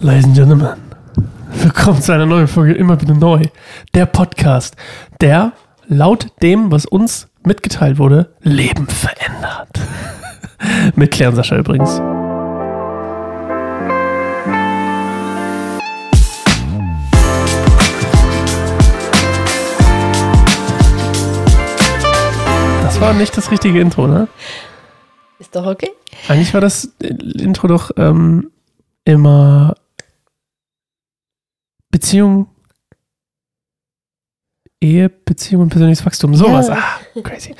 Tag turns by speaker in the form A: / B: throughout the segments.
A: Ladies and Gentlemen, willkommen zu einer neuen Folge Immer wieder neu. Der Podcast, der laut dem, was uns mitgeteilt wurde, Leben verändert. Mit Claire und Sascha übrigens. Das war nicht das richtige Intro, ne?
B: Ist doch okay.
A: Eigentlich war das Intro doch ähm, immer Beziehung, Ehe, Beziehung und persönliches Wachstum. Sowas.
B: Ja.
A: Ah, crazy.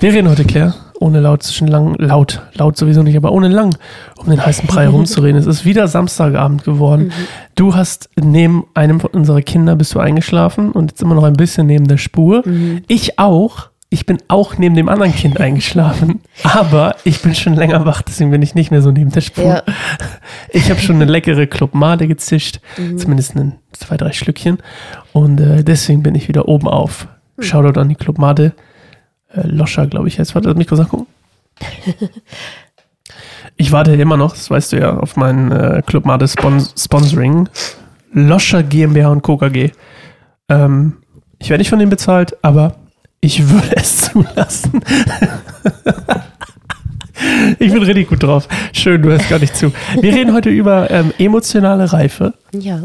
A: Wir reden heute, Claire, ohne laut zwischen lang, laut, laut sowieso nicht, aber ohne lang um den heißen Brei herumzureden. Es ist wieder Samstagabend geworden.
B: Mhm.
A: Du hast neben einem von unserer Kinder bist du eingeschlafen und jetzt immer noch ein bisschen neben der Spur.
B: Mhm.
A: Ich auch. Ich bin auch neben dem anderen Kind eingeschlafen, aber ich bin schon länger wach, deswegen bin ich nicht mehr so neben der Spur.
B: Ja.
A: Ich habe schon eine leckere Club Made gezischt,
B: Mhm.
A: zumindest ein, zwei, drei Schlückchen. Und äh, deswegen bin ich wieder oben auf.
B: Mhm.
A: Shoutout an die Club Made. Äh, Loscha, glaube ich, jetzt. Warte, lass mich kurz nachgucken. Ich warte immer noch, das weißt du ja, auf mein äh, Club Made Spons Sponsoring. Loscha GmbH und Co. KG. Ähm, ich werde nicht von denen bezahlt, aber ich würde es zulassen. ich bin richtig gut drauf. Schön, du hörst gar nicht zu. Wir reden heute über ähm, emotionale Reife.
B: Ja.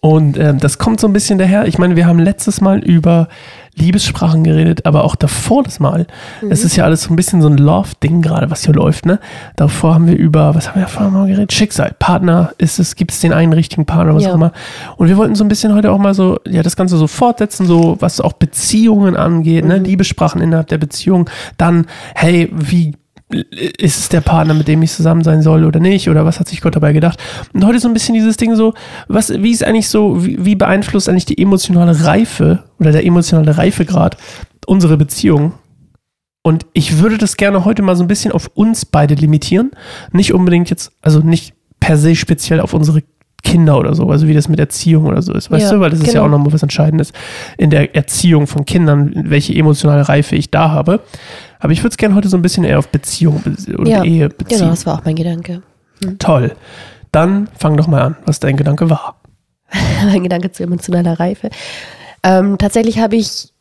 A: Und ähm, das kommt so ein bisschen daher. Ich meine, wir haben letztes Mal über Liebessprachen geredet, aber auch davor das Mal. Es ist ja alles so ein bisschen so ein Love-Ding gerade, was hier läuft, ne? Davor haben wir über, was haben wir vorher mal geredet? Schicksal, Partner, ist es, gibt es den einen richtigen Partner, was
B: Ja.
A: auch immer. Und wir wollten so ein bisschen heute auch mal so, ja, das Ganze so fortsetzen, so was auch Beziehungen angeht, ne? Liebessprachen innerhalb der Beziehung. Dann, hey, wie ist es der Partner, mit dem ich zusammen sein soll oder nicht? Oder was hat sich Gott dabei gedacht? Und heute so ein bisschen dieses Ding so, was, wie ist eigentlich so, wie, wie beeinflusst eigentlich die emotionale Reife oder der emotionale Reifegrad unsere Beziehung? Und ich würde das gerne heute mal so ein bisschen auf uns beide limitieren. Nicht unbedingt jetzt, also nicht per se speziell auf unsere Kinder oder so, also wie das mit Erziehung oder so ist, weißt
B: Ja,
A: du, weil das ist ja
B: genau.
A: auch nochmal was Entscheidendes in der Erziehung von Kindern, welche emotionale Reife ich da habe. Aber ich würde es gerne heute so ein bisschen eher auf Beziehung be- und
B: Ja,
A: Ehe beziehen.
B: Genau, das war auch mein Gedanke.
A: Toll. Dann fang doch mal an, was dein Gedanke war.
B: mein Gedanke zu emotionaler Reife. Ähm, tatsächlich habe ich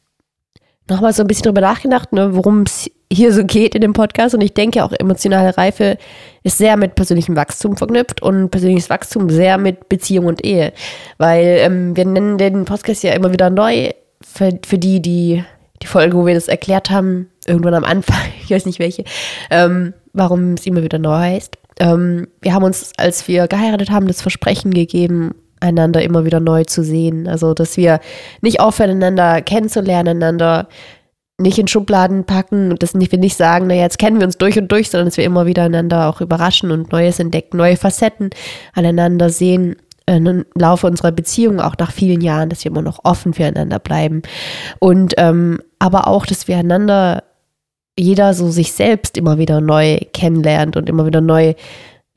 B: nochmal so ein bisschen drüber nachgedacht, ne, worum es hier so geht in dem Podcast. Und ich denke auch, emotionale Reife ist sehr mit persönlichem Wachstum verknüpft und persönliches Wachstum sehr mit Beziehung und Ehe. Weil ähm, wir nennen den Podcast ja immer wieder neu für, für die, die die Folge, wo wir das erklärt haben, irgendwann am Anfang, ich weiß nicht welche, ähm, warum es immer wieder neu heißt. Ähm, wir haben uns, als wir geheiratet haben, das Versprechen gegeben, einander immer wieder neu zu sehen. Also, dass wir nicht aufhören, einander kennenzulernen, einander nicht in Schubladen packen und dass wir nicht sagen, na jetzt kennen wir uns durch und durch, sondern dass wir immer wieder einander auch überraschen und Neues entdecken, neue Facetten aneinander sehen äh, im Laufe unserer Beziehung, auch nach vielen Jahren, dass wir immer noch offen füreinander bleiben. Und ähm, aber auch, dass wir einander jeder so sich selbst immer wieder neu kennenlernt und immer wieder neu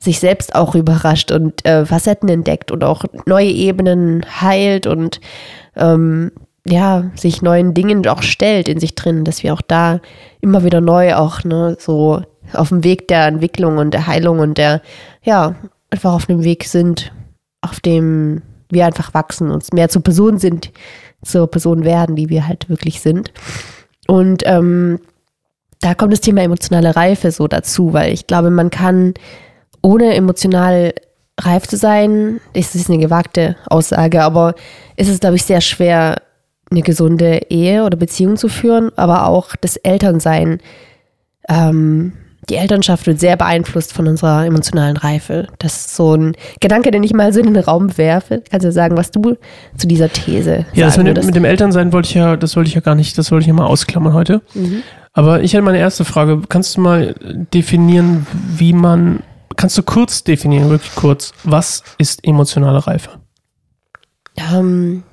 B: sich selbst auch überrascht und äh, Facetten entdeckt und auch neue Ebenen heilt und ähm, ja, sich neuen Dingen auch stellt in sich drin, dass wir auch da immer wieder neu auch ne, so auf dem Weg der Entwicklung und der Heilung und der, ja, einfach auf dem Weg sind, auf dem wir einfach wachsen, uns mehr zur Person sind, zur Person werden, die wir halt wirklich sind. Und ähm, da kommt das Thema emotionale Reife so dazu, weil ich glaube, man kann ohne emotional reif zu sein, das ist eine gewagte Aussage, aber ist es, glaube ich, sehr schwer, eine gesunde Ehe oder Beziehung zu führen, aber auch das Elternsein. Ähm, die Elternschaft wird sehr beeinflusst von unserer emotionalen Reife. Das ist so ein Gedanke, den ich mal so in den Raum werfe. Kannst du sagen, was du zu dieser These
A: Ja, das mit, mit dem Elternsein wollte ich ja, das wollte ich ja gar nicht, das wollte ich ja mal ausklammern heute.
B: Mhm.
A: Aber ich hätte meine erste Frage. Kannst du mal definieren, wie man, kannst du kurz definieren, wirklich kurz, was ist emotionale Reife?
B: ähm,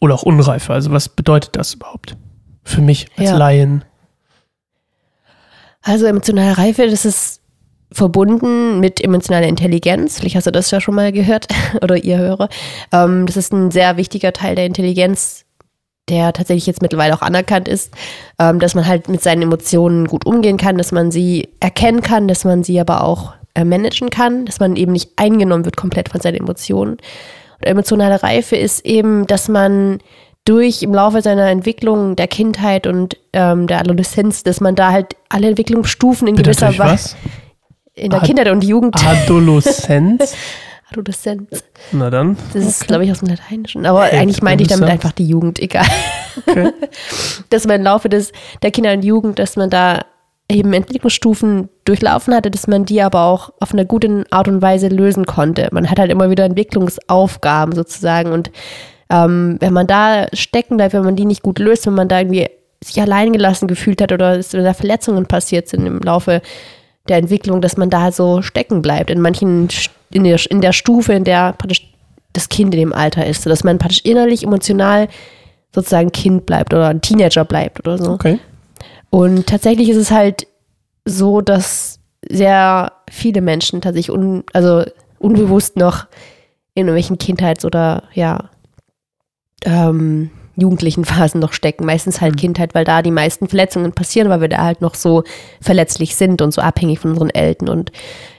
A: Oder auch Unreife? Also was bedeutet das überhaupt? Für mich als
B: Ja.
A: Laien.
B: Also emotionale Reife, das ist verbunden mit emotionaler Intelligenz. Vielleicht hast du das ja schon mal gehört oder ihr Hörer. Ähm, das ist ein sehr wichtiger Teil der Intelligenz, der tatsächlich jetzt mittlerweile auch anerkannt ist, ähm, dass man halt mit seinen Emotionen gut umgehen kann, dass man sie erkennen kann, dass man sie aber auch managen kann, dass man eben nicht eingenommen wird komplett von seinen Emotionen. Und emotionale Reife ist eben, dass man durch im Laufe seiner Entwicklung der Kindheit und ähm, der Adoleszenz, dass man da halt alle Entwicklungsstufen in
A: Bitte
B: gewisser Weise in der
A: Ad-
B: Kindheit und Jugend.
A: Adoleszenz?
B: Adoleszenz.
A: Na dann.
B: Das ist, glaube ich, aus dem Lateinischen. Aber
A: Hey,
B: eigentlich meinte ich damit einfach die Jugend, egal.
A: Okay.
B: dass man im Laufe des, der Kinder- und Jugend, dass man da eben Entwicklungsstufen durchlaufen hatte, dass man die aber auch auf eine gute Art und Weise lösen konnte. Man hat halt immer wieder Entwicklungsaufgaben sozusagen und ähm, wenn man da stecken bleibt, wenn man die nicht gut löst, wenn man da irgendwie sich alleingelassen gefühlt hat oder es- da Verletzungen passiert sind im Laufe der Entwicklung, dass man da so stecken bleibt in manchen, in der, in der Stufe, in der praktisch das Kind in dem Alter ist, sodass man praktisch innerlich, emotional sozusagen Kind bleibt oder ein Teenager bleibt oder so.
A: Okay.
B: Und tatsächlich ist es halt so, dass sehr viele Menschen tatsächlich un, also unbewusst noch in irgendwelchen Kindheits- oder ja, ähm, jugendlichen Phasen noch stecken. Meistens halt Kindheit, weil da die meisten Verletzungen passieren, weil wir da halt noch so verletzlich sind und so abhängig von unseren Eltern. Und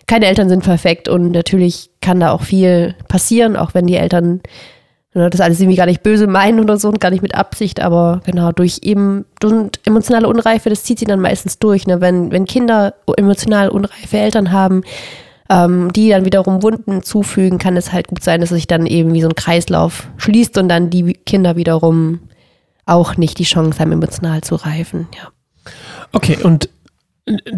B: keine Eltern sind perfekt und natürlich kann da auch viel passieren, auch wenn die Eltern das alles irgendwie gar nicht böse meinen oder so und gar nicht mit Absicht, aber genau, durch eben und emotionale Unreife, das zieht sie dann meistens durch. Ne? Wenn, wenn Kinder emotional unreife Eltern haben, ähm, die dann wiederum Wunden zufügen, kann es halt gut sein, dass sich dann eben wie so ein Kreislauf schließt und dann die Kinder wiederum auch nicht die Chance haben, emotional zu reifen. Ja.
A: Okay, und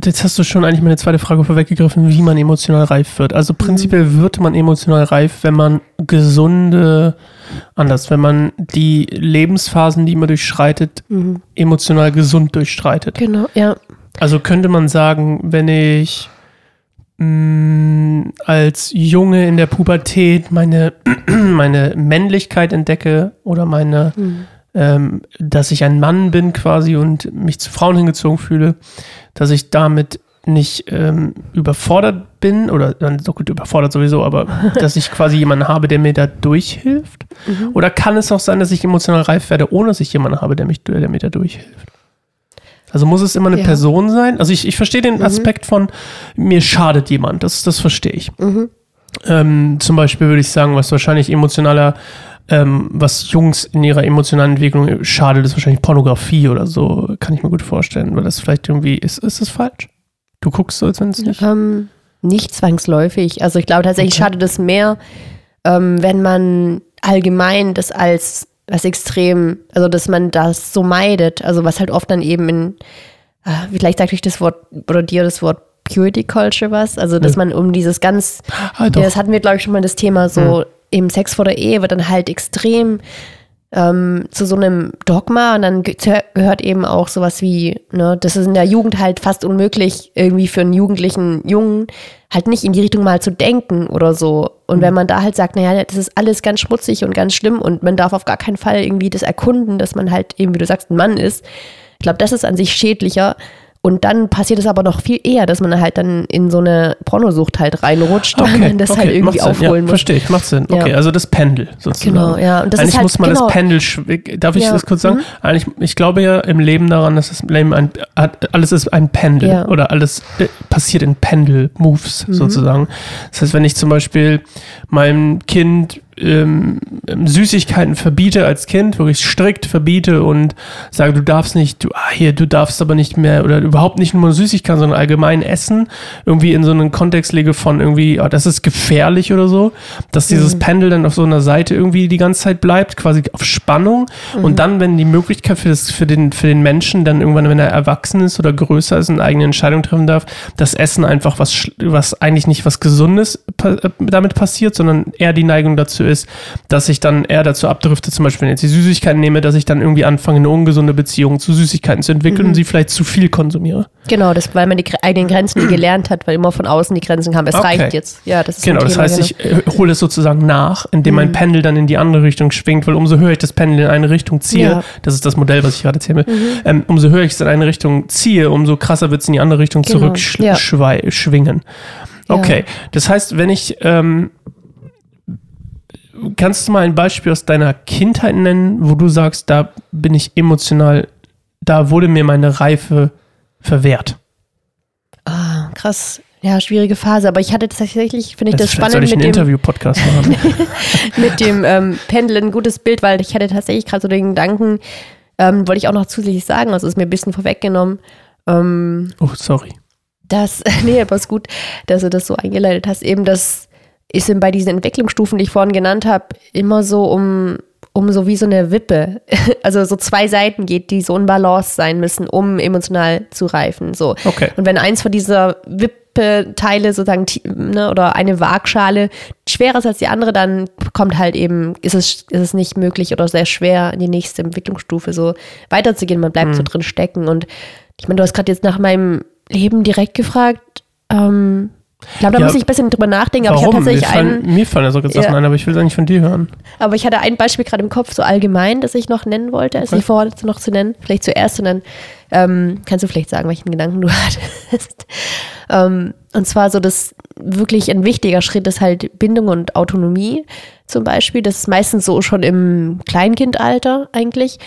A: jetzt hast du schon eigentlich meine zweite Frage vorweggegriffen, wie man emotional reif wird. Also prinzipiell wird man emotional reif, wenn man gesunde, anders, wenn man die Lebensphasen, die man durchschreitet, emotional gesund durchstreitet.
B: Genau, ja.
A: Also könnte man sagen, wenn ich mh, als Junge in der Pubertät meine, meine Männlichkeit entdecke oder meine, ähm, dass ich ein Mann bin quasi und mich zu Frauen hingezogen fühle, dass ich damit nicht ähm, überfordert bin oder dann so gut überfordert sowieso, aber dass ich quasi jemanden habe, der mir da durchhilft? Oder kann es auch sein, dass ich emotional reif werde, ohne dass ich jemanden habe, der, mich, der mir da durchhilft? Also muss es immer eine
B: Ja.
A: Person sein? Also ich, ich verstehe den Aspekt von, mir schadet jemand, das, das verstehe ich. Ähm, zum Beispiel würde ich sagen, was wahrscheinlich emotionaler, ähm, was Jungs in ihrer emotionalen Entwicklung schadet, ist wahrscheinlich Pornografie oder so, kann ich mir gut vorstellen, weil das vielleicht irgendwie, ist, ist das falsch? Du guckst so, als wenn es nicht...
B: Ähm, nicht zwangsläufig. Also ich glaube tatsächlich
A: Okay.
B: schadet es mehr, ähm, wenn man allgemein das als was extrem, also dass man das so meidet, also was halt oft dann eben in, äh, vielleicht sagt euch das Wort oder dir das Wort Purity Culture was, also dass
A: Ja.
B: man um dieses ganz
A: Ah,
B: ja, das hatten wir, glaube ich, schon mal das Thema so im Sex vor der Ehe wird dann halt extrem ähm, zu so einem Dogma und dann ge gehört eben auch sowas wie, ne, das ist in der Jugend halt fast unmöglich, irgendwie für einen jugendlichen Jungen halt nicht in die Richtung mal zu denken oder so. Und wenn man da halt sagt, naja, das ist alles ganz schmutzig und ganz schlimm und man darf auf gar keinen Fall irgendwie das erkunden, dass man halt eben, wie du sagst, ein Mann ist. Ich glaube, das ist an sich schädlicher. Und dann passiert es aber noch viel eher, dass man halt dann in so eine Pornosucht halt reinrutscht, weil man das halt irgendwie
A: macht Sinn.
B: aufholen
A: ja,
B: muss.
A: Verstehe ich, macht Sinn.
B: Ja.
A: Okay, also das Pendel sozusagen.
B: Genau, ja. Und das
A: Eigentlich
B: ist halt,
A: muss man
B: genau,
A: das Pendel, darf ich
B: Ja.
A: das kurz sagen?
B: Mhm.
A: Eigentlich, ich glaube ja im Leben daran, dass das Leben ein, alles ist ein Pendel.
B: Mhm.
A: oder alles äh, passiert in Pendel-Moves sozusagen. Das heißt, wenn ich zum Beispiel meinem Kind ähm, Süßigkeiten verbiete als Kind, wirklich strikt verbiete und sage, du darfst nicht, du, ah, hier, du darfst aber nicht mehr oder überhaupt nicht nur Süßigkeiten, sondern allgemein essen, irgendwie in so einen Kontext lege von irgendwie, ah, das ist gefährlich oder so, dass dieses Pendel dann auf so einer Seite irgendwie die ganze Zeit bleibt, quasi auf Spannung. Und dann, wenn die Möglichkeit für, das, für, den, für den Menschen dann irgendwann, wenn er erwachsen ist oder größer ist und eine eigene Entscheidung treffen darf, das Essen einfach was, was eigentlich nicht was Gesundes äh, damit passiert, sondern eher die Neigung dazu ist, dass ich dann eher dazu abdrifte, zum Beispiel wenn ich jetzt die Süßigkeiten nehme, dass ich dann irgendwie anfange, eine ungesunde Beziehung zu Süßigkeiten zu entwickeln und sie vielleicht zu viel konsumiere.
B: Genau, das, weil man die eigenen Grenzen nie gelernt hat, weil immer von außen die Grenzen kamen. Es
A: Okay.
B: reicht jetzt. Ja, das ist
A: Genau, das heißt,
B: genau.
A: ich äh, hole es sozusagen nach, indem mein Pendel dann in die andere Richtung schwingt, weil umso höher ich das Pendel in eine Richtung ziehe,
B: Ja.
A: das ist das Modell, was ich gerade erzähle, ähm, umso höher ich es in eine Richtung ziehe, umso krasser wird es in die andere Richtung
B: Genau, ja.
A: zurückschwingen. Okay, das heißt, wenn ich, ähm, kannst du mal ein Beispiel aus deiner Kindheit nennen, wo du sagst, da bin ich emotional, da wurde mir meine Reife verwehrt?
B: Ah, krass. ja, schwierige Phase. Aber ich hatte tatsächlich, finde ich das,
A: Jetzt vielleicht
B: spannend
A: soll ich
B: mit
A: einen
B: dem,
A: Interview-Podcast machen.
B: mit dem ähm, Pendeln ein gutes Bild, weil ich hatte tatsächlich gerade so den Gedanken, ähm, wollte ich auch noch zusätzlich sagen, also ist mir ein bisschen vorweggenommen, ähm,
A: oh, sorry.
B: dass, nee, aber ist gut, dass du das so eingeleitet hast, eben das ist bei diesen Entwicklungsstufen, die ich vorhin genannt habe, immer so um, um so wie so eine Wippe, also so zwei Seiten geht, die so in Balance sein müssen, um emotional zu reifen. So.
A: Okay.
B: Und wenn eins von dieser Wippe-Teile sozusagen ne, oder eine Waagschale schwerer ist als die andere, dann kommt halt eben, ist es, ist es nicht möglich oder sehr schwer, in die nächste Entwicklungsstufe so weiterzugehen. Man bleibt so drin stecken. Und ich meine, du hast gerade jetzt nach meinem Leben direkt gefragt. Ähm, ich glaube, da
A: Ja,
B: muss ich ein bisschen drüber nachdenken, aber
A: Warum?
B: ich hatte tatsächlich einen.
A: fallen, mir fallen ja sogar Sachen
B: Ja.
A: ein, aber ich will es eigentlich von dir hören.
B: Aber ich hatte ein Beispiel gerade im Kopf, so allgemein, das ich noch nennen wollte, als
A: Okay.
B: ich vorhatte, noch zu nennen. Vielleicht zuerst und dann ähm, kannst du vielleicht sagen, welchen Gedanken du hattest. ähm, und zwar so, dass wirklich ein wichtiger Schritt ist halt Bindung und Autonomie zum Beispiel. Das ist meistens so schon im Kleinkindalter eigentlich.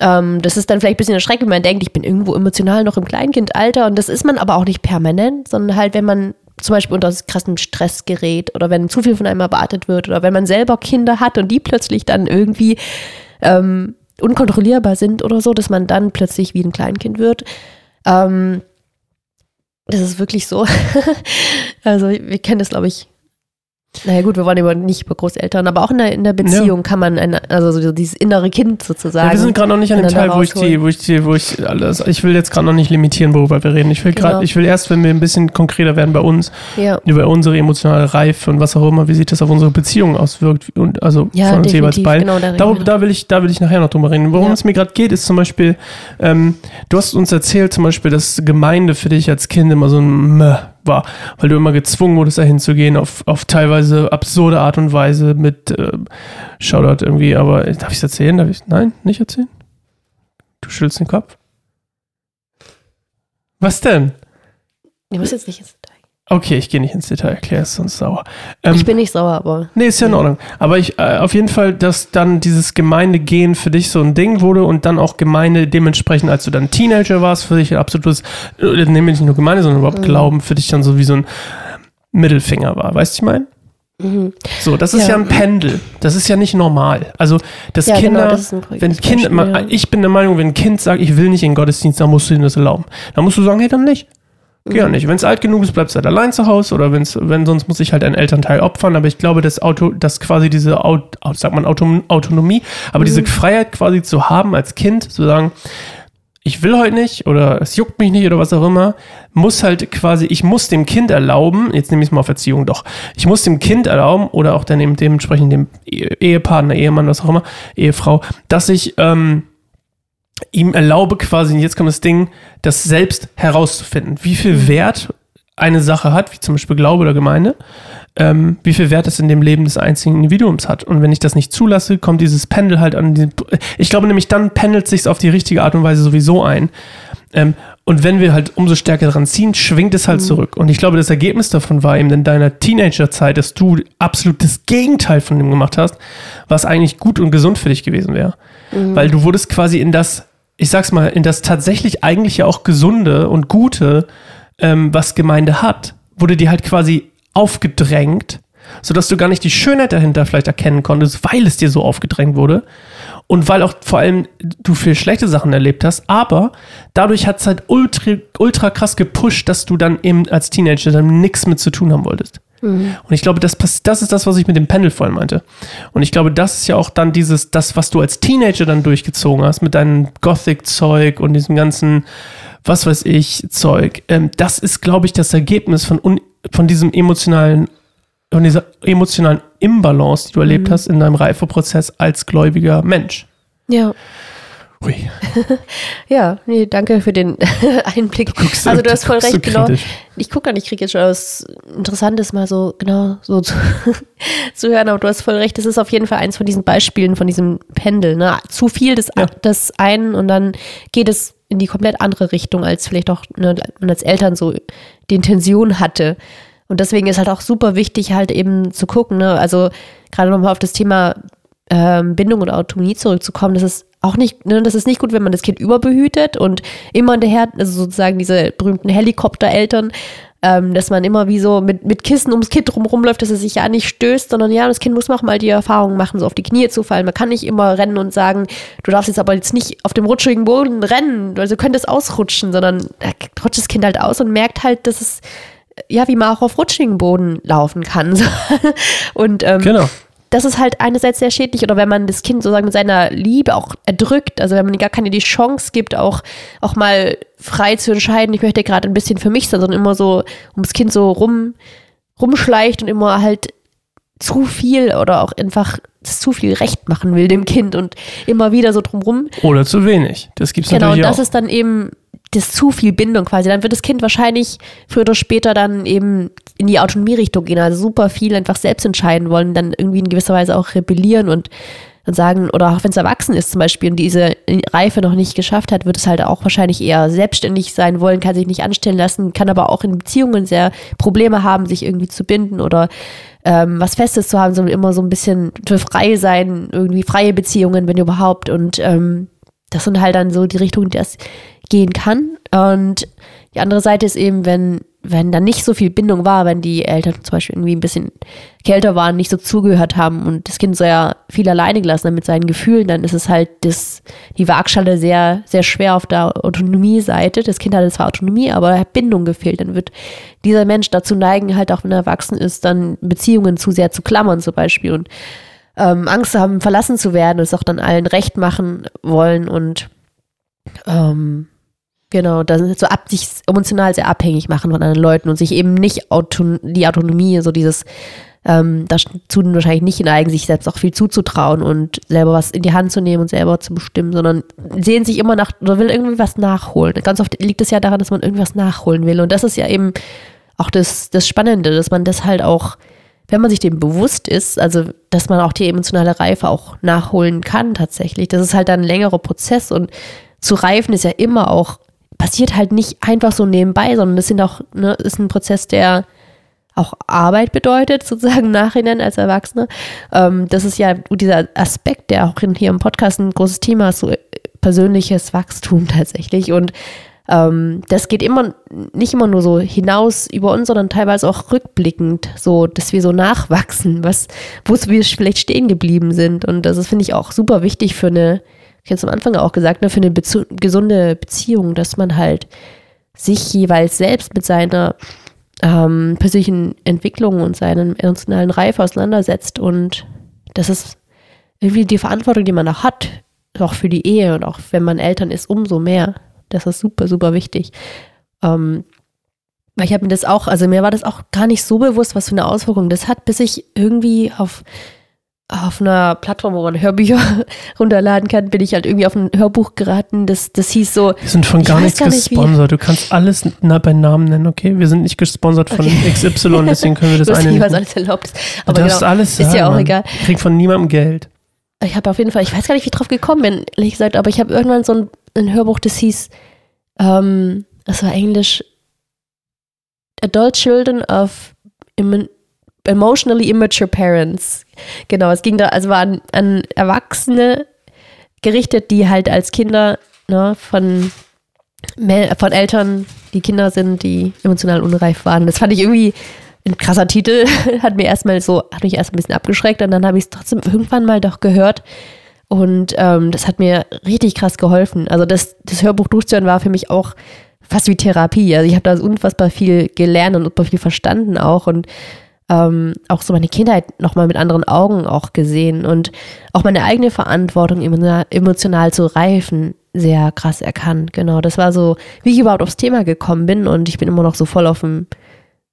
B: Ähm, das ist dann vielleicht ein bisschen erschreckend, wenn man denkt, ich bin irgendwo emotional noch im Kleinkindalter. Und das ist man aber auch nicht permanent, sondern halt, wenn man zum Beispiel unter krassem Stress gerät oder wenn zu viel von einem erwartet wird oder wenn man selber Kinder hat und die plötzlich dann irgendwie ähm, unkontrollierbar sind oder so, dass man dann plötzlich wie ein Kleinkind wird. Ähm, das ist wirklich so. also wir kennen das, glaube ich. Naja gut, wir wollen über, nicht über Großeltern, aber auch in der, in der Beziehung kann man, ein, also so dieses innere Kind sozusagen.
A: Ja, wir sind gerade noch nicht an dem Teil, wo ich die, wo ich die, wo ich alles, ich will jetzt gerade noch nicht limitieren, worüber wir reden. Ich will gerade,
B: Genau.
A: ich will erst, wenn wir ein bisschen konkreter werden bei uns,
B: Ja,
A: über unsere emotionale Reife und was auch immer, wie sich das auf unsere Beziehung auswirkt und also
B: ja
A: von uns jeweils beiden.
B: Genau, da
A: Da, da, will ich, da will ich nachher noch drüber reden. Worum
B: Ja.
A: es mir gerade geht, ist zum Beispiel, ähm, du hast uns erzählt zum Beispiel, dass Gemeinde für dich als Kind immer so ein Meh war, weil du immer gezwungen wurdest, dahin zu gehen, auf, auf teilweise absurde Art und Weise mit äh, Shoutout irgendwie, aber darf ich es erzählen? Darf ich Nein, nicht erzählen? Du schüttelst den Kopf? Was denn?
B: Ich muss jetzt nicht ins Detail.
A: Okay, ich gehe nicht ins Detail, erklär es sonst sauer. Ähm,
B: Ich bin nicht sauer, aber
A: Nee, ist ja in Ordnung. Aber ich, äh, auf jeden Fall, dass dann dieses Gemeindegehen für dich so ein Ding wurde und dann auch Gemeinde dementsprechend, als du dann Teenager warst, für dich ein absolutes, äh, nee, nicht nur Gemeinde, sondern überhaupt Glauben für dich dann so wie so ein Mittelfinger war. Weißt du, ich meine?
B: mhm.
A: So, das ist ja.
B: Ja.
A: ein Pendel. Das ist ja nicht normal. Also, dass
B: Ja, genau,
A: Kinder,
B: das ein korrektes
A: wenn Kind,
B: Beispiel,
A: man,
B: ja.
A: ich bin der Meinung, wenn ein Kind sagt, ich will nicht in den Gottesdienst, dann musst du ihm das erlauben. Dann musst du sagen, hey, dann nicht. Geh
B: Mhm.
A: ja nicht. Wenn es alt genug ist, bleibst du halt allein zu Hause oder wenn's, wenn sonst muss ich halt einen Elternteil opfern. Aber ich glaube, dass Auto, dass quasi diese, Aut, sagt man Auto, Autonomie, aber diese
B: Mhm.
A: Freiheit quasi zu haben als Kind, zu sagen, ich will heute nicht oder es juckt mich nicht oder was auch immer, muss halt quasi, ich muss dem Kind erlauben, jetzt nehme ich es mal auf Erziehung doch, ich muss dem Kind erlauben oder auch dann eben dementsprechend dem Ehe- Ehepartner, Ehemann, was auch immer, Ehefrau, dass ich ähm, ihm erlaube quasi, und jetzt kommt das Ding, das selbst herauszufinden, wie viel Wert eine Sache hat, wie zum Beispiel Glaube oder Gemeinde, ähm, wie viel Wert es in dem Leben des einzigen Individuums hat. Und wenn ich das nicht zulasse, kommt dieses Pendel halt an den. Ich glaube nämlich, dann pendelt sich auf die richtige Art und Weise sowieso ein. Ähm, und wenn wir halt umso stärker dran ziehen, schwingt es halt zurück. Und ich glaube, das Ergebnis davon war eben in deiner Teenagerzeit, dass du absolut das Gegenteil von dem gemacht hast, was eigentlich gut und gesund für dich gewesen wäre. Weil du wurdest quasi in das, ich sag's mal, in das tatsächlich eigentlich ja auch gesunde und gute, ähm, was Gemeinde hat, wurde dir halt quasi aufgedrängt, sodass du gar nicht die Schönheit dahinter vielleicht erkennen konntest, weil es dir so aufgedrängt wurde. Und weil auch vor allem du viel schlechte Sachen erlebt hast, aber dadurch hat es halt ultra, ultra krass gepusht, dass du dann eben als Teenager dann nichts mit zu tun haben wolltest. Und ich glaube, das, das ist das, was ich mit dem Pendel vorhin meinte. Und ich glaube, das ist ja auch dann dieses, das, was du als Teenager dann durchgezogen hast, mit deinem Gothic-Zeug und diesem ganzen, was weiß ich, Zeug. Ähm, das ist, glaube ich, das Ergebnis von, un, von diesem emotionalen, von dieser emotionalen Imbalance, die du erlebt hast in deinem Reifeprozess als gläubiger Mensch.
B: ja.
A: Ui,
B: Ja, nee, danke für den Einblick.
A: guckst
B: also du hast voll recht, genau. Ich gucke an, ich kriege jetzt schon was Interessantes mal so, genau, so zu, zu hören, aber du hast voll recht, das ist auf jeden Fall eins von diesen Beispielen, von diesem Pendel, ne? Zu viel des,
A: Ja.
B: des einen und dann geht es in die komplett andere Richtung, als vielleicht auch ne, man als Eltern so die Intention hatte. Und deswegen ist halt auch super wichtig, halt eben zu gucken, ne? Also gerade nochmal auf das Thema ähm, Bindung und Autonomie zurückzukommen, das ist auch nicht, ne, das ist nicht gut, wenn man das Kind überbehütet und immer hinterher, also sozusagen diese berühmten Helikoptereltern, ähm, dass man immer wie so mit, mit Kissen ums Kind rumläuft, dass es sich ja nicht stößt, sondern ja, das Kind muss auch mal die Erfahrung machen, so auf die Knie zu fallen. Man kann nicht immer rennen und sagen, du darfst jetzt aber jetzt nicht auf dem rutschigen Boden rennen, also könnte es ausrutschen, sondern da rutscht das Kind halt aus und merkt halt, dass es ja, wie man auch auf rutschigen Boden laufen kann. und ähm,
A: Genau.
B: Das ist halt einerseits sehr schädlich oder wenn man das Kind sozusagen mit seiner Liebe auch erdrückt, also wenn man gar keine die Chance gibt, auch, auch mal frei zu entscheiden, ich möchte gerade ein bisschen für mich sein, sondern immer so ums Kind so rum, rumschleicht und immer halt zu viel oder auch einfach zu viel Recht machen will dem Kind und immer wieder so drumrum
A: Oder zu wenig. Das gibt's
B: Genau, und
A: natürlich
B: das
A: auch.
B: ist dann eben das zu viel Bindung quasi. Dann wird das Kind wahrscheinlich früher oder später dann eben in die Autonomierichtung gehen, also super viel einfach selbst entscheiden wollen, dann irgendwie in gewisser Weise auch rebellieren und und sagen, oder auch wenn es erwachsen ist zum Beispiel und diese Reife noch nicht geschafft hat, wird es halt auch wahrscheinlich eher selbstständig sein wollen, kann sich nicht anstellen lassen, kann aber auch in Beziehungen sehr Probleme haben, sich irgendwie zu binden oder ähm, was Festes zu haben, sondern immer so ein bisschen für frei sein, irgendwie freie Beziehungen, wenn überhaupt. Und ähm, das sind halt dann so die Richtungen, die das gehen kann. Und die andere Seite ist eben, wenn, wenn da nicht so viel Bindung war, wenn die Eltern zum Beispiel irgendwie ein bisschen kälter waren, nicht so zugehört haben und das Kind sehr viel alleine gelassen hat mit seinen Gefühlen, dann ist es halt das, die Waagschale sehr, sehr schwer auf der Autonomie-Seite. Das Kind hat zwar Autonomie, aber hat Bindung gefehlt. Dann wird dieser Mensch dazu neigen, halt auch wenn er erwachsen ist, dann Beziehungen zu sehr zu klammern zum Beispiel und ähm, Angst haben, verlassen zu werden und es auch dann allen recht machen wollen und ähm, genau, dann so ab, sich emotional sehr abhängig machen von anderen Leuten und sich eben nicht auton die Autonomie, so dieses ähm, dazu wahrscheinlich nicht neigen, sich selbst auch viel zuzutrauen und selber was in die Hand zu nehmen und selber zu bestimmen, sondern sehen sich immer nach oder will irgendwie was nachholen. Ganz oft liegt es ja daran, dass man irgendwas nachholen will. Und das ist ja eben auch das, das Spannende, dass man das halt auch, wenn man sich dem bewusst ist, also dass man auch die emotionale Reife auch nachholen kann tatsächlich. Das ist halt dann ein längerer Prozess und zu reifen ist ja immer auch, passiert halt nicht einfach so nebenbei, sondern das sind auch, ne, ist ein Prozess, der auch Arbeit bedeutet, sozusagen Nachhinein als Erwachsener. Ähm, das ist ja dieser Aspekt, der auch in, hier im Podcast ein großes Thema ist, so persönliches Wachstum tatsächlich. Und ähm, das geht immer nicht immer nur so hinaus über uns, sondern teilweise auch rückblickend, so dass wir so nachwachsen, was, wo wir vielleicht stehen geblieben sind. Und das ist, finde ich, auch super wichtig für eine, ich habe es am Anfang auch gesagt, ne, für eine Bezu gesunde Beziehung, dass man halt sich jeweils selbst mit seiner ähm, persönlichen Entwicklung und seinen emotionalen Reife auseinandersetzt. Und das ist irgendwie die Verantwortung, die man auch hat, auch für die Ehe und auch wenn man Eltern ist, umso mehr. Das ist super, super wichtig. Ähm, weil ich habe mir das auch, also mir war das auch gar nicht so bewusst, was für eine Auswirkung das hat, bis ich irgendwie auf auf einer Plattform, wo man Hörbücher runterladen kann, bin ich halt irgendwie auf ein Hörbuch geraten, das, das hieß so.
A: Wir sind von gar nichts
B: gar nicht, wie-
A: gesponsert. Du kannst alles na, bei Namen nennen, okay? Wir sind nicht gesponsert von
B: Okay.
A: XY, deswegen können wir das
B: Ich weiß
A: eine
B: nicht, was alles erlaubt ist. Aber
A: darfst
B: genau,
A: alles
B: ist
A: sagen,
B: ja auch
A: Mann.
B: egal.
A: Ich krieg von niemandem Geld.
B: Ich habe auf jeden Fall, ich weiß gar nicht, wie ich drauf gekommen bin, ehrlich gesagt, aber ich habe irgendwann so ein, ein Hörbuch, das hieß, ähm, das war Englisch, Adult Children of Emo- Emotionally Immature Parents. Genau, es ging da, also war an, Erwachsene gerichtet, die halt als Kinder ne, von, von Eltern, die Kinder sind, die emotional unreif waren. Das fand ich irgendwie ein krasser Titel, hat mir erstmal so, hat mich erst ein bisschen abgeschreckt und dann habe ich es trotzdem irgendwann mal doch gehört. Und ähm, das hat mir richtig krass geholfen. Also das, das Hörbuch durchzuhören war für mich auch fast wie Therapie. Also ich habe da unfassbar viel gelernt und unfassbar viel verstanden auch und ähm, auch so meine Kindheit nochmal mit anderen Augen auch gesehen und auch meine eigene Verantwortung emotional zu reifen sehr krass erkannt. Genau, das war so, wie ich überhaupt aufs Thema gekommen bin und ich bin immer noch so voll auf dem,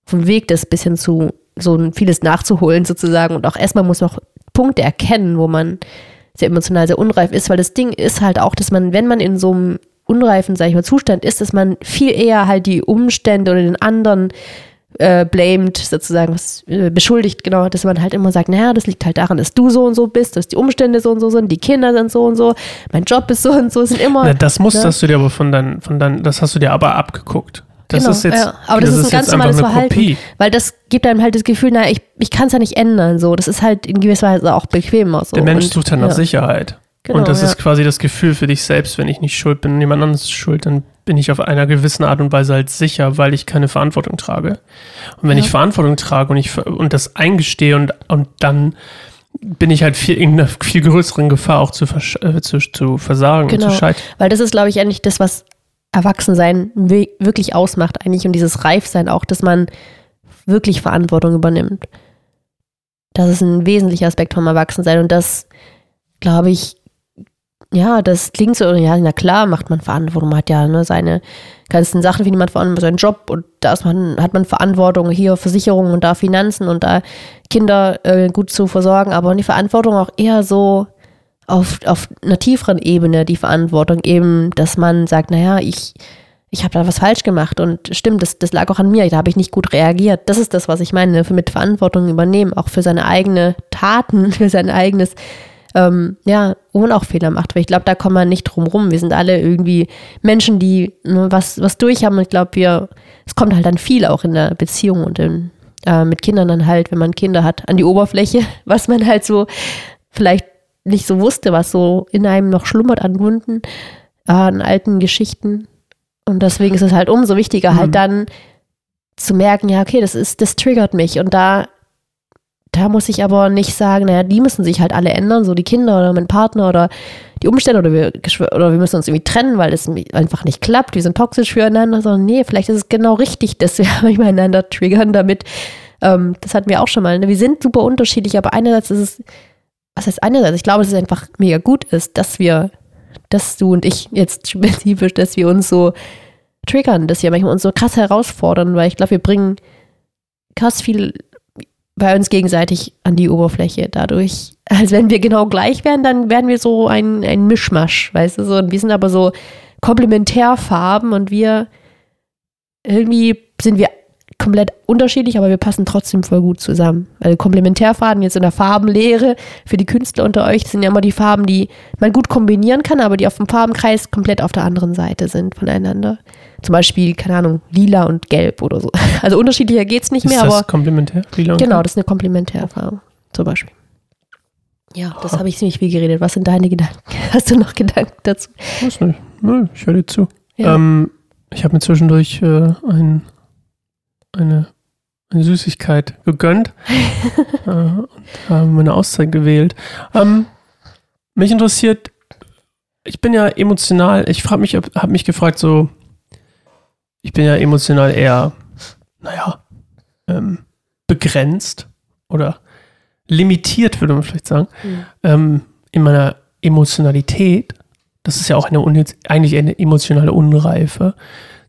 B: auf dem Weg, das bisschen zu, so vieles nachzuholen sozusagen und auch erstmal muss man auch Punkte erkennen, wo man sehr emotional sehr unreif ist, weil das Ding ist halt auch, dass man, wenn man in so einem unreifen, sag ich mal, Zustand ist, dass man viel eher halt die Umstände oder den anderen äh, blamed, sozusagen, was äh, beschuldigt, genau, dass man halt immer sagt, naja, das liegt halt daran, dass du so und so bist, dass die Umstände so und so sind, die Kinder sind so und so, mein Job ist so und so, sind immer.
A: Na, das musstest
B: ne?
A: du dir aber von dein, von dein, das hast du dir aber abgeguckt. Das
B: Genau,
A: ist jetzt,
B: ja. Aber das ist ein ganz normales Verhalten.
A: Kopie.
B: Weil das gibt einem halt das Gefühl, na, ich, ich kann es ja nicht ändern. So, das ist halt in gewisser Weise auch bequemer. So.
A: Der Mensch sucht ja nach. Sicherheit.
B: Genau,
A: und das
B: ja.
A: ist quasi das Gefühl für dich selbst, wenn ich nicht schuld bin und jemand anderes ist schuld, dann bin ich auf einer gewissen Art und Weise halt sicher, weil ich keine Verantwortung trage. Und wenn
B: Ja.
A: ich Verantwortung trage und ich und das eingestehe und, und dann bin ich halt viel, in einer viel größeren Gefahr auch zu, versch- äh, zu, zu versagen
B: Genau.
A: und zu scheitern.
B: Weil das ist, glaube ich, eigentlich das, was Erwachsensein wirklich ausmacht, eigentlich und dieses Reifsein auch, dass man wirklich Verantwortung übernimmt. Das ist ein wesentlicher Aspekt vom Erwachsensein und das, glaube ich, ja, das klingt so, ja, na klar, macht man Verantwortung, man hat ja ne, seine ganzen Sachen, die man verantwortlich seinen Job und da ist man, hat man Verantwortung, hier Versicherungen und da Finanzen und da Kinder äh, gut zu versorgen, aber die Verantwortung auch eher so auf, auf einer tieferen Ebene, die Verantwortung eben, dass man sagt, naja, ich, ich habe da was falsch gemacht und stimmt, das, das lag auch an mir, da habe ich nicht gut reagiert. Das ist das, was ich meine, für mit Verantwortung übernehmen, auch für seine eigenen Taten, für sein eigenes, ähm, ja, wo man auch Fehler macht. Weil ich glaube, da kommt man nicht drum rum. Wir sind alle irgendwie Menschen, die ne, was, was durch haben. Und ich glaube, wir, es kommt halt dann viel auch in der Beziehung und in, äh, mit Kindern dann halt, wenn man Kinder hat, an die Oberfläche, was man halt so vielleicht nicht so wusste, was so in einem noch schlummert an Wunden, äh, an alten Geschichten. Und deswegen ist es halt umso wichtiger,
A: Mhm.
B: halt dann zu merken, ja, okay, das ist, das triggert mich. Und da, da muss ich aber nicht sagen, naja, die müssen sich halt alle ändern, so die Kinder oder mein Partner oder die Umstände oder wir, oder wir müssen uns irgendwie trennen, weil es einfach nicht klappt, wir sind toxisch füreinander, sondern nee, vielleicht ist es genau richtig, dass wir manchmal einander triggern, damit, ähm, das hatten wir auch schon mal, ne? wir sind super unterschiedlich, aber einerseits ist es, was heißt einerseits, ich glaube, dass es einfach mega gut ist, dass wir, dass du und ich jetzt spezifisch, dass wir uns so triggern, dass wir manchmal uns so krass herausfordern, weil ich glaube, wir bringen krass viel bei uns gegenseitig an die Oberfläche dadurch. Als wenn wir genau gleich wären, dann wären wir so ein, ein Mischmasch, weißt du, so. Und wir sind aber so Komplementärfarben und wir irgendwie sind wir komplett unterschiedlich, aber wir passen trotzdem voll gut zusammen. Also Komplementärfarben jetzt in der Farbenlehre für die Künstler unter euch, sind ja immer die Farben, die man gut kombinieren kann, aber die auf dem Farbenkreis komplett auf der anderen Seite sind voneinander. Zum Beispiel, keine Ahnung, lila und gelb oder so. Also unterschiedlicher geht's nicht
A: Ist
B: mehr,
A: das
B: aber
A: komplementär? Lila und
B: genau,
A: Gelb?
B: das ist eine Komplementärfarbe zum Beispiel. Ja, das habe ich ziemlich viel geredet. Was sind deine Gedanken? Hast du noch Gedanken dazu?
A: Weiß nicht. Nö, ich höre dir zu.
B: Ja.
A: Ähm, ich habe mir zwischendurch äh, ein, eine, eine Süßigkeit gegönnt äh, und habe meine Auszeit gewählt. Ähm, mich interessiert, ich bin ja emotional, ich frage mich, habe mich gefragt, so, ich bin ja emotional eher, naja, ähm, begrenzt oder limitiert, würde man vielleicht sagen, ähm, in meiner Emotionalität. Das ist ja auch eine eigentlich eine emotionale Unreife,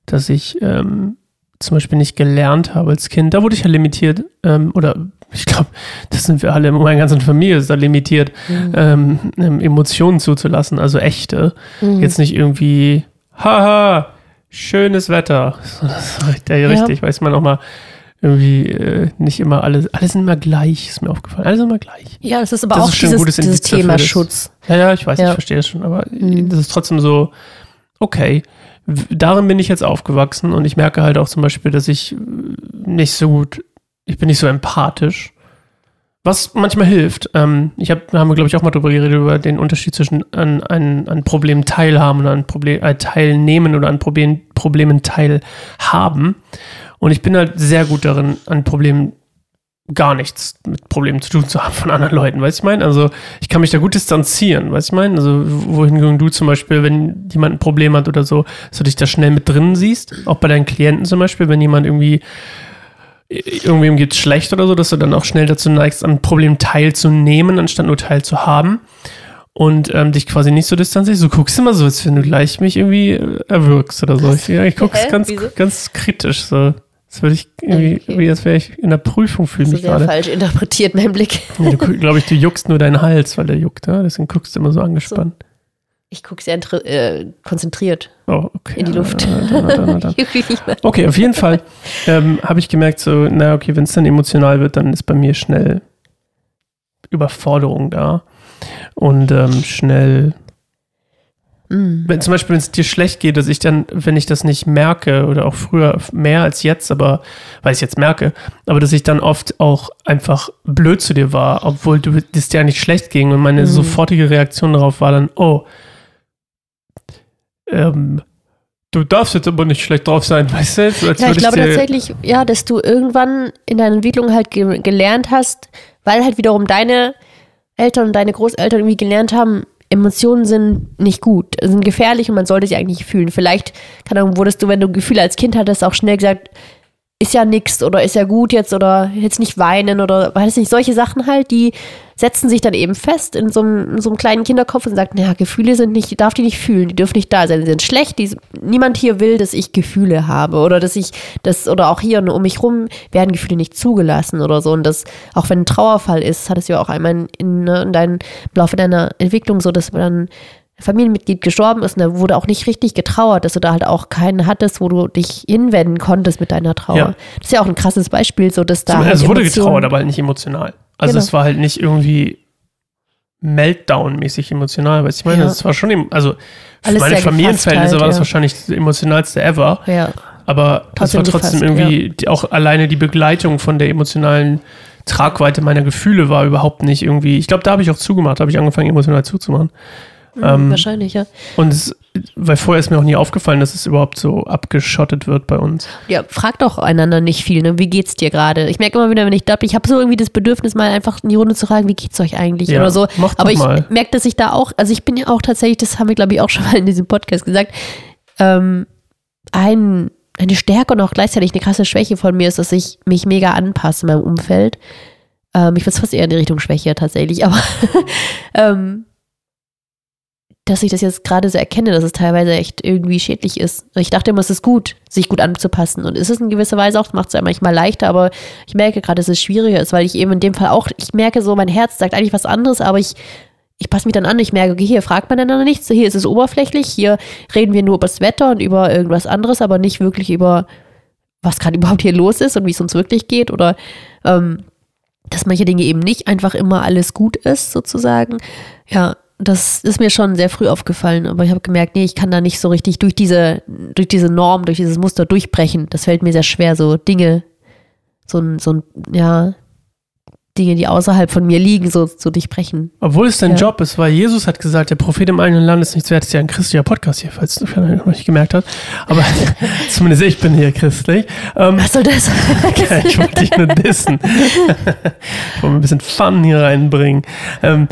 A: dass ich ähm, zum Beispiel nicht gelernt habe als Kind. Da wurde ich ja limitiert, ähm, oder ich glaube, das sind wir alle, meine ganze Familie ist da limitiert, ähm, ähm, Emotionen zuzulassen, also echte.
B: Mhm.
A: Jetzt nicht irgendwie, haha, schönes Wetter. Das ist ja
B: Ja.
A: richtig, weiß man auch mal irgendwie äh, nicht immer alle, alle sind immer gleich, ist mir aufgefallen. Alle sind immer gleich.
B: Ja, das ist aber
A: Das
B: auch
A: ist
B: dieses,
A: gutes
B: dieses
A: Indiz dafür,
B: Thema
A: dass-
B: Schutz.
A: Ja, ja, ich weiß,
B: Ja.
A: ich verstehe das schon, aber
B: Mhm.
A: das ist trotzdem so, okay, darin bin ich jetzt aufgewachsen und ich merke halt auch zum Beispiel, dass ich äh, nicht so gut, ich bin nicht so empathisch, was manchmal hilft. Ähm, ich habe, haben wir glaube ich auch mal drüber geredet, über den Unterschied zwischen an, an, an Problemen teilhaben und an Problem, äh, teilnehmen oder an Problem, Problemen teilhaben. Und ich bin halt sehr gut darin, an Problemen gar nichts mit Problemen zu tun zu haben von anderen Leuten, weißt du, ich meine? Also ich kann mich da gut distanzieren, weißt du, ich meine? Also wohingegen du zum Beispiel, wenn jemand ein Problem hat oder so, dass du dich da schnell mit drin siehst, auch bei deinen Klienten zum Beispiel, wenn jemand irgendwie irgendwem geht's schlecht oder so, dass du dann auch schnell dazu neigst, an Problemen teilzunehmen, anstatt nur teilzuhaben und ähm, dich quasi nicht so distanzierst. Du guckst immer so, als wenn du gleich mich irgendwie erwürgst oder so. Ich, ja, ich guck's ganz,
B: Wieso?
A: ganz kritisch so. Als würde ich irgendwie,
B: Okay.
A: wie als wäre ich in der Prüfung, fühle
B: Das
A: mich gerade.
B: falsch interpretiert, mein Blick.
A: Ja, du glaube ich, du juckst nur deinen Hals, weil der juckt, ja? Deswegen guckst du immer so angespannt.
B: Ich gucke sehr äh, konzentriert
A: Oh, okay.
B: in die Luft.
A: dann, dann, dann. Okay, auf jeden Fall ähm, habe ich gemerkt, so, na okay, wenn es dann emotional wird, dann ist bei mir schnell Überforderung da und ähm, schnell
B: Mhm.
A: Wenn zum Beispiel, wenn es dir schlecht geht, dass ich dann, wenn ich das nicht merke, oder auch früher mehr als jetzt, aber weil ich es jetzt merke, aber dass ich dann oft auch einfach blöd zu dir war, obwohl du es dir eigentlich schlecht ging und meine
B: Mhm.
A: sofortige Reaktion darauf war dann, oh, ähm, du darfst jetzt aber nicht schlecht drauf sein, weißt du? So,
B: Ja, ich glaube tatsächlich, ja, dass du irgendwann in deiner Entwicklung halt ge gelernt hast, weil halt wiederum deine Eltern und deine Großeltern irgendwie gelernt haben, Emotionen sind nicht gut, sind gefährlich und man sollte sie eigentlich fühlen. Vielleicht, keine Ahnung, wurdest du, wenn du Gefühle als Kind hattest, auch schnell gesagt, ist ja nix oder ist ja gut jetzt oder jetzt nicht weinen oder weiß nicht, solche Sachen halt, die setzen sich dann eben fest in so einem, in so einem kleinen Kinderkopf und sagen, naja, Gefühle sind nicht, darf die nicht fühlen, die dürfen nicht da sein, die sind schlecht, die, niemand hier will, dass ich Gefühle habe oder dass ich das, oder auch hier um mich rum werden Gefühle nicht zugelassen oder so. Und das, auch wenn ein Trauerfall ist, hat es ja auch einmal in, in, in deinem, im Laufe deiner Entwicklung so, dass dann ein Familienmitglied gestorben ist und da wurde auch nicht richtig getrauert, dass du da halt auch keinen hattest, wo du dich hinwenden konntest mit deiner Trauer.
A: Ja.
B: Das ist ja auch ein krasses Beispiel, so dass da.
A: Zum-
B: halt
A: es wurde
B: Emotionen-
A: getrauert, aber halt nicht emotional. Also
B: Genau.
A: es war halt nicht irgendwie Meltdown-mäßig emotional, weil ich meine,
B: Ja.
A: es war schon, also für
B: Alles
A: meine Familienverhältnisse
B: halt,
A: war das
B: ja.
A: wahrscheinlich das emotionalste ever,
B: Ja.
A: aber es war trotzdem
B: gefasst,
A: irgendwie, die, auch alleine die Begleitung von der emotionalen Tragweite meiner Gefühle war überhaupt nicht irgendwie, ich glaube, da habe ich auch zugemacht, habe ich angefangen emotional zuzumachen. Ähm,
B: Wahrscheinlich, ja.
A: Und es, weil vorher ist mir auch nie aufgefallen, dass es überhaupt so abgeschottet wird bei uns.
B: Ja, fragt doch einander nicht viel, ne? Wie geht's dir gerade? Ich merke immer wieder, wenn ich da bin, ich habe so irgendwie das Bedürfnis, mal einfach in die Runde zu fragen, wie geht's euch eigentlich
A: Ja,
B: oder so. Aber ich merke, dass ich da auch, also ich bin ja auch tatsächlich, das haben wir, glaube ich, auch schon mal in diesem Podcast gesagt, ähm, ein, eine Stärke und auch gleichzeitig eine krasse Schwäche von mir ist, dass ich mich mega anpasse in meinem Umfeld. Ähm, ich würde es fast eher in die Richtung Schwäche tatsächlich, aber ähm, dass ich das jetzt gerade so erkenne, dass es teilweise echt irgendwie schädlich ist. Ich dachte immer, es ist gut, sich gut anzupassen. Und es ist in gewisser Weise auch, macht es einem manchmal leichter, aber ich merke gerade, dass es schwieriger ist, weil ich eben in dem Fall auch, ich merke so, mein Herz sagt eigentlich was anderes, aber ich, ich passe mich dann an, ich merke, okay, hier fragt man einander nichts, hier ist es oberflächlich, hier reden wir nur über das Wetter und über irgendwas anderes, aber nicht wirklich über, was gerade überhaupt hier los ist und wie es uns wirklich geht oder ähm, dass manche Dinge eben nicht einfach immer alles gut ist, sozusagen. Ja, das ist mir schon sehr früh aufgefallen, aber ich habe gemerkt, nee, ich kann da nicht so richtig durch diese, durch diese Norm, durch dieses Muster durchbrechen. Das fällt mir sehr schwer, so Dinge, so ein, so ein, ja, Dinge, die außerhalb von mir liegen, so zu durchbrechen.
A: Obwohl es dein
B: Ja.
A: Job ist, weil Jesus hat gesagt, der Prophet im eigenen Land ist nichts wert. Das ist ja ein christlicher Podcast hier, falls du noch nicht gemerkt hast. Aber zumindest ich bin hier christlich. Ähm,
B: Was soll das?
A: ich wollte dich nur dissen. ich wollte ein bisschen Fun hier reinbringen. Ähm,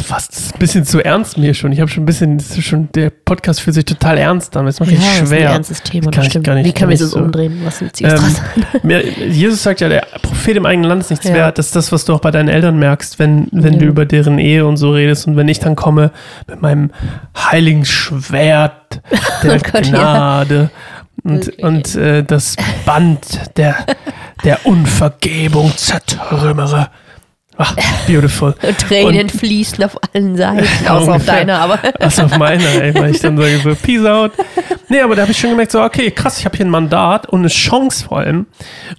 A: ist fast ein bisschen zu ernst mir schon. Ich habe schon ein bisschen, das schon, der Podcast fühlt sich total ernst an. Das macht
B: ja,
A: richtig
B: das ist ein
A: schwer.
B: ernstes Thema,
A: Kann
B: das
A: ich
B: stimmt.
A: gar nicht-
B: Wie
A: kann ich
B: das
A: so-
B: umdrehen? Was ist
A: Ähm, Jesus sagt ja, der Prophet im eigenen Land ist nichts
B: Ja.
A: wert. Das ist das, was du auch bei deinen Eltern merkst, wenn, wenn du
B: Ja.
A: über deren Ehe und so redest. Und wenn ich dann komme mit meinem heiligen Schwert der
B: Oh Gott.
A: Gnade und,
B: Wirklich.
A: und äh, das Band der, der Unvergebung zertrümmere. Ach, beautiful.
B: Und Tränen fließen auf allen Seiten, außer auf
A: ungefähr.
B: deiner, aber.
A: Was auf meiner, ey, weil ich dann sage so, peace out. Nee, aber da habe ich schon gemerkt, so, okay, krass, ich habe hier ein Mandat und eine Chance vor allem.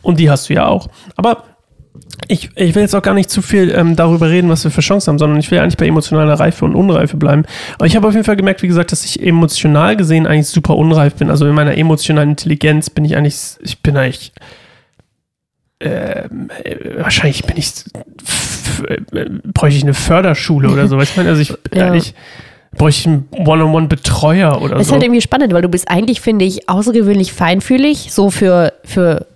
A: Und die hast du ja auch. Aber ich, ich will jetzt auch gar nicht zu viel ähm, darüber reden, was wir für Chancen haben, sondern ich will eigentlich bei emotionaler Reife und Unreife bleiben. Aber ich habe auf jeden Fall gemerkt, wie gesagt, dass ich emotional gesehen eigentlich super unreif bin. Also in meiner emotionalen Intelligenz bin ich eigentlich, ich bin eigentlich, äh, wahrscheinlich bin ich, äh, bräuchte ich eine Förderschule oder so. Weißt du, ich meine, also ich
B: Ja.
A: eigentlich, bräuchte ich einen One-on-One-Betreuer oder
B: Das ist
A: so.
B: halt irgendwie spannend, weil du bist eigentlich, finde ich, außergewöhnlich feinfühlig, so für, für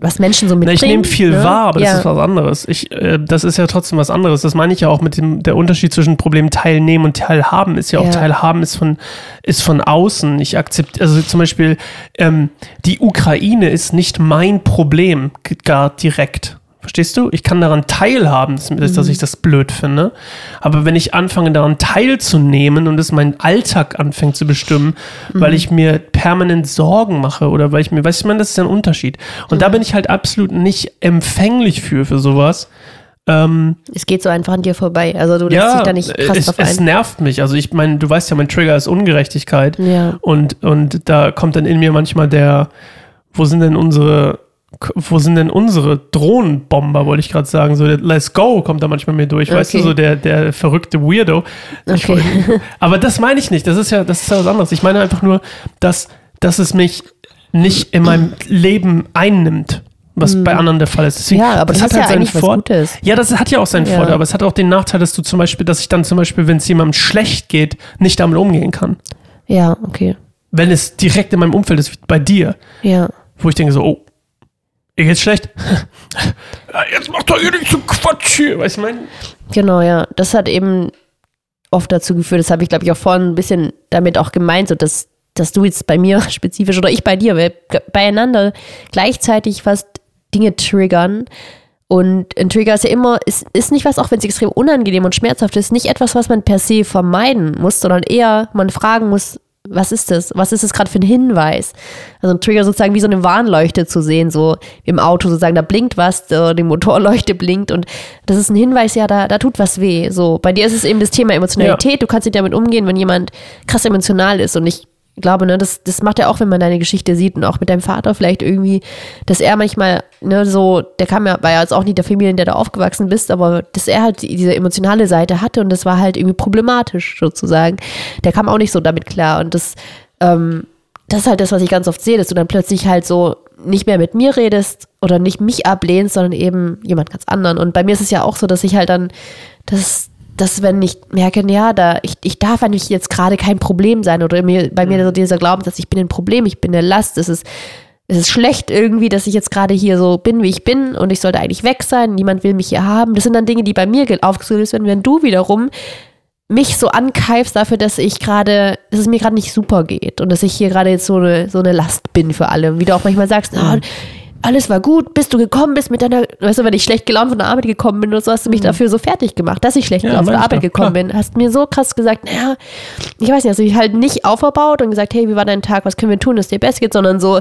B: was Menschen so mitbringen.
A: ich nehme viel
B: ne?
A: wahr, aber
B: ja.
A: das ist was anderes. Ich, äh, das ist ja trotzdem was anderes. Das meine ich ja auch mit dem der Unterschied zwischen Problem teilnehmen und teilhaben ist ja auch
B: Ja.
A: teilhaben ist von ist von außen. Ich akzeptiere also zum Beispiel ähm, die Ukraine ist nicht mein Problem gar direkt. Verstehst du? Ich kann daran teilhaben, dass,
B: Mhm.
A: dass ich das blöd finde. Aber wenn ich anfange, daran teilzunehmen und es meinen Alltag anfängt zu bestimmen, weil
B: Mhm.
A: ich mir permanent Sorgen mache oder weil ich mir, weißt du, ich meine, das ist ein Unterschied. Und da bin ich halt absolut nicht empfänglich für, für sowas. Ähm,
B: Es geht so einfach an dir vorbei. Also du lässt
A: ja,
B: dich da nicht krass
A: es,
B: drauf
A: es
B: ein.
A: nervt mich. Also ich meine, du weißt ja, mein Trigger ist Ungerechtigkeit.
B: Ja.
A: Und, und da kommt dann in mir manchmal der, wo sind denn unsere, wo sind denn unsere Drohnenbomber, wollte ich gerade sagen. So, der Let's Go kommt da manchmal mir durch, weißt du,
B: Okay.
A: so der, der verrückte Weirdo.
B: Okay.
A: wollte- aber das meine ich nicht, das ist ja, das ist ja was anderes. Ich meine einfach nur, dass, dass es mich nicht in meinem Leben einnimmt, was bei anderen der Fall ist. Deswegen,
B: Hm. Ja, aber das ist ja
A: seinen
B: eigentlich was
A: Vor-
B: Gutes.
A: Ja, das hat ja auch seinen
B: Ja.
A: Vorteil, aber es hat auch den Nachteil, dass du zum Beispiel, dass ich dann zum Beispiel, wenn es jemandem schlecht geht, nicht damit umgehen kann.
B: Ja, okay.
A: Wenn es direkt in meinem Umfeld ist, wie bei dir,
B: Ja.
A: wo ich denke so, oh, ihr geht's schlecht? Ja, jetzt macht doch ihr nicht so Quatsch hier, weißt du, mein?
B: Genau, ja. Das hat eben oft dazu geführt, das habe ich, glaube ich, auch vorhin ein bisschen damit auch gemeint, so dass, dass du jetzt bei mir spezifisch oder ich bei dir, weil beieinander gleichzeitig fast Dinge triggern. Und ein Trigger ist ja immer, ist, ist nicht was, auch wenn es extrem unangenehm und schmerzhaft ist, nicht etwas, was man per se vermeiden muss, sondern eher man fragen muss, was ist das? Was ist das gerade für ein Hinweis? Also ein Trigger sozusagen wie so eine Warnleuchte zu sehen, so im Auto sozusagen, da blinkt was, äh, die Motorleuchte blinkt und das ist ein Hinweis, ja, da, da tut was weh. So, bei dir ist es eben das Thema Emotionalität, du kannst nicht damit umgehen, wenn jemand krass emotional ist und ich glaube, ne, das, das macht er auch, wenn man deine Geschichte sieht und auch mit deinem Vater vielleicht irgendwie, dass er manchmal, ne, so, der kam ja, war ja jetzt auch nicht der Familie, in der du aufgewachsen bist, aber dass er halt die- diese emotionale Seite hatte und das war halt irgendwie problematisch sozusagen. Der kam auch nicht so damit klar und das, ähm, das ist halt das, was ich ganz oft sehe, dass du dann plötzlich halt so nicht mehr mit mir redest oder nicht mich ablehnst, sondern eben jemand ganz anderen. Und bei mir ist es ja auch so, dass ich halt dann, dass, dass wenn ich merke, ja, da, ich, ich darf eigentlich jetzt gerade kein Problem sein oder mir, bei mir so dieser Glauben, dass ich bin ein Problem, ich bin eine Last, es ist, es ist schlecht irgendwie, dass ich jetzt gerade hier so bin, wie ich bin und ich sollte eigentlich weg sein, niemand will mich hier haben. Das sind dann Dinge, die bei mir ge- aufgelöst werden, wenn du wiederum mich so ankeifst dafür, dass ich gerade, dass es mir gerade nicht super geht und dass ich hier gerade jetzt so eine, so eine Last bin für alle. Und wie du auch manchmal sagst, ah, alles war gut, bis du gekommen bist mit deiner, weißt du, wenn ich schlecht gelaunt von der Arbeit gekommen bin oder so, hast du mich dafür so fertig gemacht, dass ich schlecht
A: Ja,
B: gelaunt von der Arbeit gekommen
A: klar.
B: bin. Hast mir so krass gesagt, naja, ich weiß nicht, also ich halt nicht auferbaut und gesagt, hey, wie war dein Tag, was können wir tun, dass es dir besser geht, sondern so,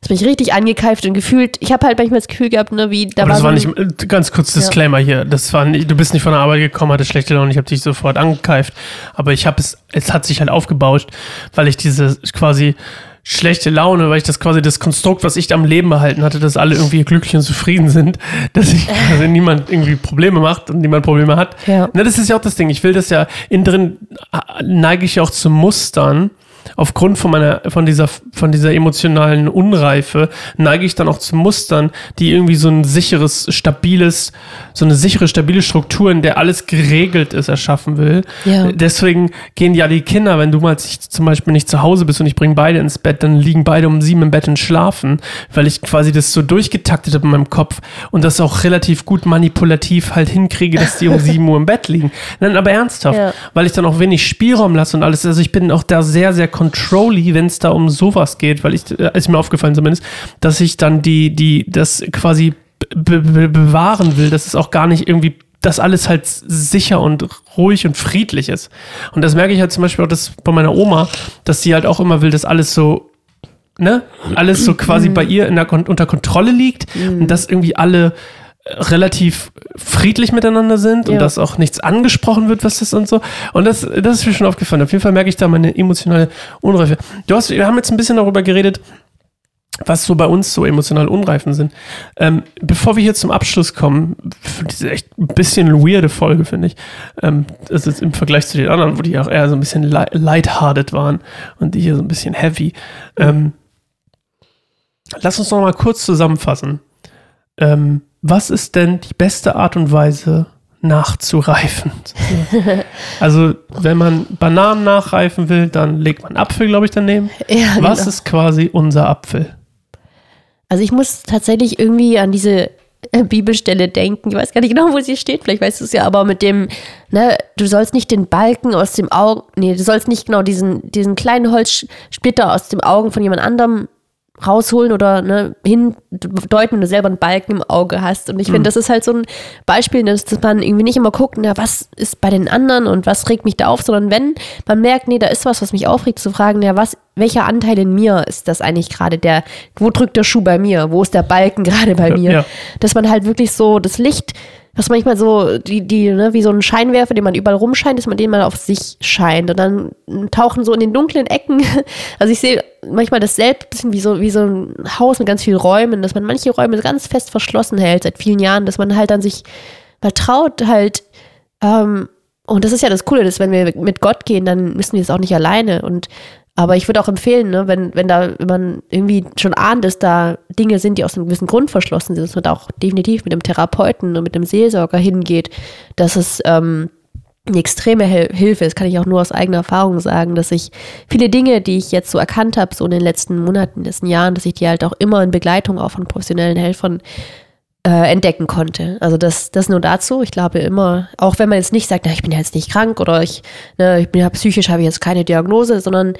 B: hast mich richtig angekeift und gefühlt, ich habe halt manchmal das Gefühl gehabt, ne, wie, da
A: Aber das
B: so
A: war
B: ein-
A: nicht, äh, ganz kurz Disclaimer hier, das war nicht, du bist nicht von der Arbeit gekommen, hatte schlechte Laune, ich habe dich sofort angekeift, aber ich habe es, es hat sich halt aufgebauscht, weil ich diese quasi schlechte Laune, weil ich das quasi das Konstrukt, was ich am Leben behalten hatte, dass alle irgendwie glücklich und zufrieden sind, dass ich also niemand irgendwie Probleme macht und niemand Probleme hat.
B: Ja.
A: Ne, das ist ja auch das Ding. Ich will das ja innen drin äh, neige ich ja auch zu Mustern. Aufgrund von meiner, von dieser, von dieser emotionalen Unreife neige ich dann auch zu Mustern, die irgendwie so ein sicheres, stabiles, so eine sichere, stabile Struktur, in der alles geregelt ist, erschaffen will.
B: Ja.
A: Deswegen gehen ja die Kinder, wenn du mal zum Beispiel nicht zu Hause bist und ich bringe beide ins Bett, dann liegen beide um sieben im Bett und schlafen, weil ich quasi das so durchgetaktet habe in meinem Kopf und das auch relativ gut manipulativ halt hinkriege, dass die um sieben Uhr im Bett liegen. Nein, aber ernsthaft,
B: Ja.
A: weil ich dann auch wenig Spielraum lasse und alles. Also ich bin auch da sehr, sehr controlly, wenn es da um sowas geht, weil ich, äh, ist mir aufgefallen zumindest, dass ich dann die, die, das quasi be be bewahren will, dass es auch gar nicht irgendwie dass alles halt sicher und ruhig und friedlich ist. Und das merke ich halt zum Beispiel auch das bei meiner Oma, dass sie halt auch immer will, dass alles so, ne, alles so quasi bei ihr in der, unter Kontrolle liegt und dass irgendwie alle relativ friedlich miteinander sind und
B: Ja.
A: dass auch nichts angesprochen wird, was das und so. Und das, das ist mir schon aufgefallen. Auf jeden Fall merke ich da meine emotionale Unreife. Du hast, wir haben jetzt ein bisschen darüber geredet, was so bei uns so emotional Unreifen sind. Ähm, bevor wir hier zum Abschluss kommen, für diese echt ein bisschen weirde Folge, finde ich, ähm, das ist im Vergleich zu den anderen, wo die auch eher so ein bisschen li lighthearted waren und die hier so ein bisschen heavy. Ähm, lass uns noch mal kurz zusammenfassen. Ähm, was ist denn die beste Art und Weise, nachzureifen? also, wenn man Bananen nachreifen will, dann legt man Apfel, glaube ich, daneben.
B: ja,
A: Was
B: genau.
A: ist quasi unser Apfel?
B: Also ich muss tatsächlich irgendwie an diese äh, Bibelstelle denken. Ich weiß gar nicht genau, wo sie steht. Vielleicht weißt du es ja, aber mit dem, ne, du sollst nicht den Balken aus dem Auge, nee, du sollst nicht genau diesen, diesen kleinen Holzsplitter aus dem Augen von jemand anderem rausholen oder ne, hindeuten, wenn du selber einen Balken im Auge hast. Und ich finde, das ist halt so ein Beispiel, dass, dass man irgendwie nicht immer guckt, na, was ist bei den anderen und was regt mich da auf, sondern wenn man merkt, nee, da ist was, was mich aufregt, zu fragen, ja, was welcher Anteil in mir ist das eigentlich gerade? Der, wo drückt der Schuh bei mir, wo ist der Balken gerade bei mir,
A: ja.
B: dass man halt wirklich so das Licht, was manchmal so, die, die, ne, wie so ein Scheinwerfer, den man überall rumscheint, dass man den mal auf sich scheint. Und dann tauchen so in den dunklen Ecken, also ich sehe manchmal das selbst wie so, wie so ein Haus mit ganz vielen Räumen, dass man manche Räume ganz fest verschlossen hält seit vielen Jahren, dass man halt dann sich mal traut, halt, ähm, und das ist ja das Coole, dass wenn wir mit Gott gehen, dann müssen wir es auch nicht alleine. Und aber ich würde auch empfehlen, ne, wenn, wenn da, wenn man irgendwie schon ahnt, dass da Dinge sind, die aus einem gewissen Grund verschlossen sind, dass man da auch definitiv mit dem Therapeuten und mit dem Seelsorger hingeht, dass es ähm, eine extreme Hel Hilfe ist, kann ich auch nur aus eigener Erfahrung sagen, dass ich viele Dinge, die ich jetzt so erkannt habe, so in den letzten Monaten, in den letzten Jahren, dass ich die halt auch immer in Begleitung auch von professionellen Helfern äh, entdecken konnte. Also das, das nur dazu. Ich glaube immer, auch wenn man jetzt nicht sagt, na, ich bin ja jetzt nicht krank oder ich, ne, ich bin ja psychisch, habe ich jetzt keine Diagnose, sondern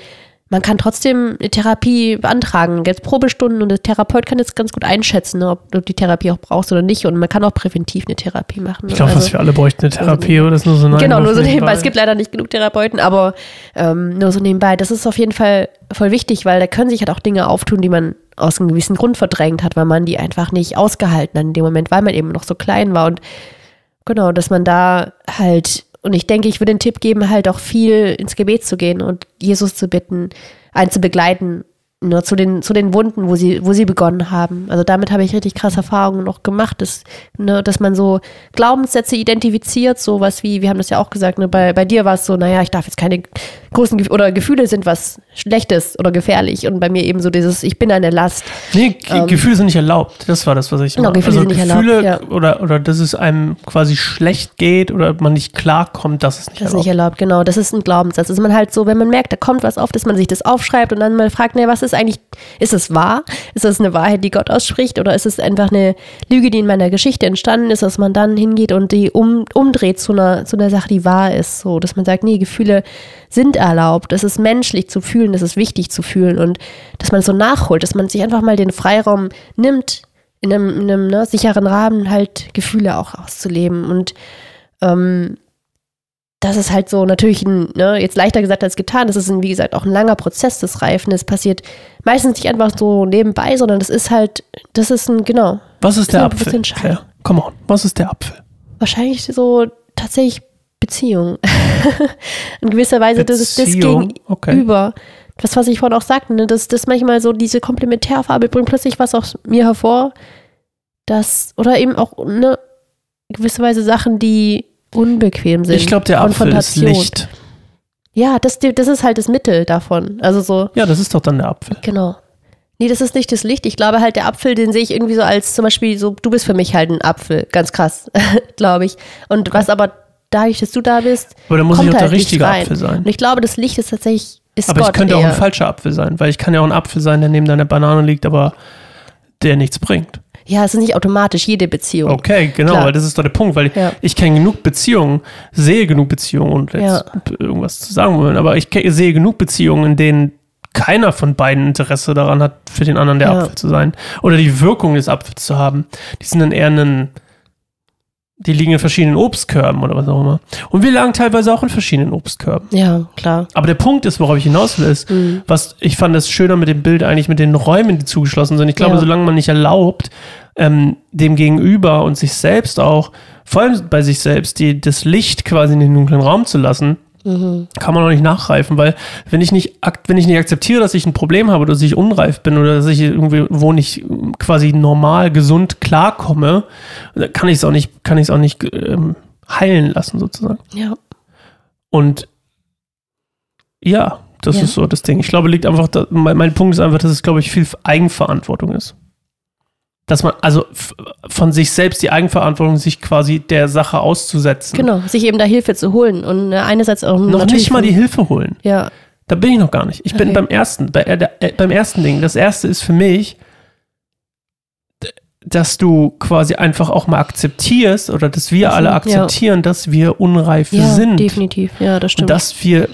B: man kann trotzdem eine Therapie beantragen, jetzt Probestunden und der Therapeut kann jetzt ganz gut einschätzen, ne, ob du die Therapie auch brauchst oder nicht. Und man kann auch präventiv eine Therapie machen.
A: Ich glaube, also, wir alle bräuchten eine Therapie oder ist nur so
B: eine Genau, nur so nebenbei. nebenbei. Es gibt leider nicht genug Therapeuten, aber ähm, nur so nebenbei. Das ist auf jeden Fall voll wichtig, weil da können sich halt auch Dinge auftun, die man aus einem gewissen Grund verdrängt hat, weil man die einfach nicht ausgehalten hat in dem Moment, weil man eben noch so klein war. Und genau, dass man da halt, und ich denke, ich würde den Tipp geben, halt auch viel ins Gebet zu gehen und Jesus zu bitten, einen zu begleiten nur zu den, zu den Wunden, wo sie, wo sie begonnen haben. Also damit habe ich richtig krasse Erfahrungen noch gemacht, dass, ne, dass man so Glaubenssätze identifiziert, sowas wie, wir haben das ja auch gesagt, ne, bei, bei dir war es so, naja, ich darf jetzt keine großen Gef oder Gefühle sind was Schlechtes oder gefährlich und bei mir eben so dieses, ich bin eine Last.
A: Nee, ähm, Gefühle sind nicht erlaubt. Das war das, was ich
B: genau, Gefühle also sind nicht Gefühle erlaubt,
A: ja. oder, oder dass es einem quasi schlecht geht oder man nicht klarkommt, das ist nicht
B: das
A: erlaubt.
B: ist nicht erlaubt, genau. Das ist ein Glaubenssatz. Also man halt so, wenn man merkt, da kommt was auf, dass man sich das aufschreibt und dann mal fragt, ne, was ist eigentlich, ist es wahr? Ist das eine Wahrheit, die Gott ausspricht oder ist es einfach eine Lüge, die in meiner Geschichte entstanden ist, dass man dann hingeht und die um, umdreht zu einer, zu einer Sache, die wahr ist, so, dass man sagt, nee, Gefühle sind erlaubt. Es ist menschlich zu fühlen, es ist wichtig zu fühlen und dass man so nachholt, dass man sich einfach mal den Freiraum nimmt, in einem, in einem ne, sicheren Rahmen halt Gefühle auch auszuleben. Und ähm, das ist halt so natürlich ein, ne, jetzt leichter gesagt als getan. Das ist, ein, wie gesagt, auch ein langer Prozess des Reifen. Es passiert meistens nicht einfach so nebenbei, sondern das ist halt, das ist ein, genau.
A: Was ist der Apfel? Ja, come on, was ist der Apfel?
B: Wahrscheinlich so tatsächlich Beziehung. In gewisser Weise, das ist das Gegenüber. Okay. Das, was ich vorhin auch sagte, ne, dass das manchmal so diese Komplementärfarbe bringt plötzlich was aus mir hervor, dass, oder eben auch ne, gewisser Weise Sachen, die unbequem sind.
A: Ich glaube, der Apfel ist Licht.
B: Ja, das, das ist halt das Mittel davon. Also so.
A: Ja, das ist doch dann der Apfel.
B: Genau. Nee, das ist nicht das Licht. Ich glaube halt, der Apfel, den sehe ich irgendwie so als zum Beispiel so, du bist für mich halt ein Apfel. Ganz krass, glaube ich. Und okay. was aber dadurch, dass du da bist,
A: aber dann muss
B: kommt
A: ich auch
B: halt
A: der richtige. Apfel sein.
B: Und ich glaube, das Licht ist tatsächlich ist
A: aber
B: Gott
A: ich könnte
B: eher.
A: auch ein falscher Apfel sein, weil ich kann ja auch ein Apfel sein, der neben deiner Banane liegt, aber der nichts bringt.
B: Ja, es ist nicht automatisch jede Beziehung.
A: Okay, genau, Klar. weil das ist doch der Punkt, weil
B: ja.
A: ich kenne genug Beziehungen, sehe genug Beziehungen und jetzt
B: Ja.
A: irgendwas zu sagen wollen, aber ich sehe genug Beziehungen, in denen keiner von beiden Interesse daran hat, für den anderen der
B: Ja.
A: Apfel zu sein oder die Wirkung des Apfels zu haben. Die sind dann eher ein, die liegen in verschiedenen Obstkörben oder was auch immer. Und wir lagen teilweise auch in verschiedenen Obstkörben.
B: Ja, klar.
A: Aber der Punkt ist, worauf ich hinaus will, ist,
B: Mhm.
A: was ich fand es schöner mit dem Bild eigentlich mit den Räumen, die zugeschlossen sind. Ich glaube,
B: Ja.
A: solange man nicht erlaubt, ähm, dem Gegenüber und sich selbst auch, vor allem bei sich selbst, die, das Licht quasi in den dunklen Raum zu lassen,
B: Mhm.
A: kann man auch nicht nachreifen, weil wenn ich nicht, wenn ich nicht akzeptiere, dass ich ein Problem habe oder dass ich unreif bin oder dass ich irgendwie, wo nicht ähm, quasi normal, gesund klarkomme, kann ich es auch nicht, kann ich es auch nicht ähm, heilen lassen sozusagen.
B: Ja.
A: Und ja, das
B: Ja.
A: ist so das Ding. Ich glaube, liegt einfach, da, mein, mein Punkt ist einfach, dass es, glaube ich, viel Eigenverantwortung ist. Dass man, also von sich selbst die Eigenverantwortung, sich quasi der Sache auszusetzen.
B: Genau, sich eben da Hilfe zu holen und äh, einerseits auch
A: Noch nicht mal die Hilfe holen.
B: Ja,
A: Da bin ich noch gar nicht. Ich bin
B: Okay.
A: beim ersten, bei, äh, äh, beim ersten Ding. Das erste ist für mich, dass du quasi einfach auch mal akzeptierst oder dass wir
B: Mhm,
A: alle
B: ja.
A: akzeptieren, dass wir unreif
B: ja
A: sind.
B: definitiv. Ja, das
A: Und
B: stimmt.
A: dass wir,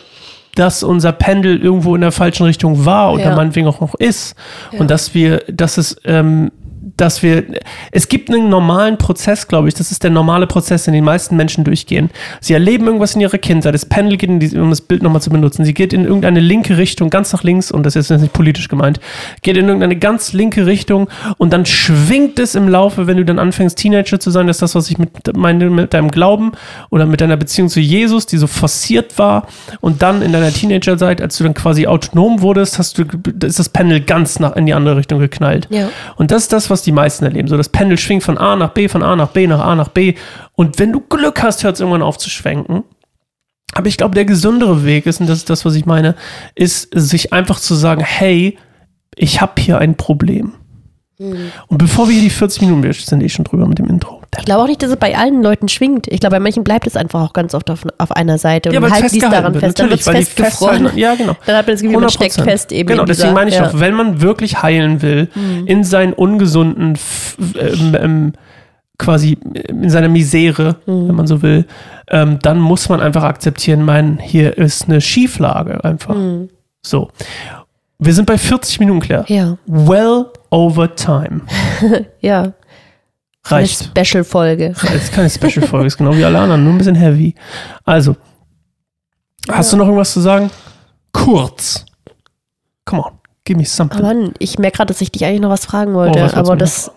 A: dass unser Pendel irgendwo in der falschen Richtung war oder
B: Ja.
A: meinetwegen auch noch ist.
B: Ja.
A: Und dass wir, dass es, ähm, dass wir, es gibt einen normalen Prozess, glaube ich, das ist der normale Prozess, den die meisten Menschen durchgehen. Sie erleben irgendwas in ihrer Kindheit, das Pendel geht, in die, um das Bild nochmal zu benutzen, sie geht in irgendeine linke Richtung, ganz nach links, und das ist jetzt nicht politisch gemeint, geht in irgendeine ganz linke Richtung und dann schwingt es im Laufe, wenn du dann anfängst, Teenager zu sein, das ist das, was ich mit, meine, mit deinem Glauben oder mit deiner Beziehung zu Jesus, die so forciert war, und dann in deiner Teenagerzeit, als du dann quasi autonom wurdest, hast du, ist das Pendel ganz nach, in die andere Richtung geknallt.
B: Ja.
A: Und das ist das, was die meisten erleben. So, das Pendel schwingt von A nach B, von A nach B, nach A nach B. Und wenn du Glück hast, hört es irgendwann auf zu schwenken. Aber ich glaube, der gesündere Weg ist, und das ist das, was ich meine, ist, sich einfach zu sagen, hey, ich habe hier ein Problem. Und bevor wir hier die 40 Minuten, wir sind eh schon drüber mit dem Intro.
B: Ich glaube auch nicht, dass es bei allen Leuten schwingt. Ich glaube, bei manchen bleibt es einfach auch ganz oft auf, auf einer Seite und
A: Ja, weil
B: halten
A: es
B: die es
A: festgehalten
B: daran
A: wird,
B: fest. Dann wird es festgefroren.
A: Ja, genau.
B: Dann hat man das Gefühl, man steckt
A: 100%.
B: fest eben.
A: Genau, deswegen
B: dieser-
A: meine ich
B: ja.
A: auch, wenn man wirklich heilen will, in seinen ungesunden, ähm, ähm, quasi in seiner Misere,
B: Mhm.
A: wenn man so will, ähm, dann muss man einfach akzeptieren, mein, hier ist eine Schieflage einfach.
B: Mhm.
A: So. Wir sind bei 40 Minuten, Claire.
B: Ja,
A: Well over time.
B: ja. Eine
A: Reicht.
B: Special-Folge.
A: Das ist keine Special-Folge, ist genau wie alle anderen, nur ein bisschen heavy. Also, hast du noch irgendwas zu sagen? Kurz. Come on, give me something.
B: Mann, ich merke gerade, dass ich dich eigentlich noch was fragen wollte.
A: Oh,
B: aber das.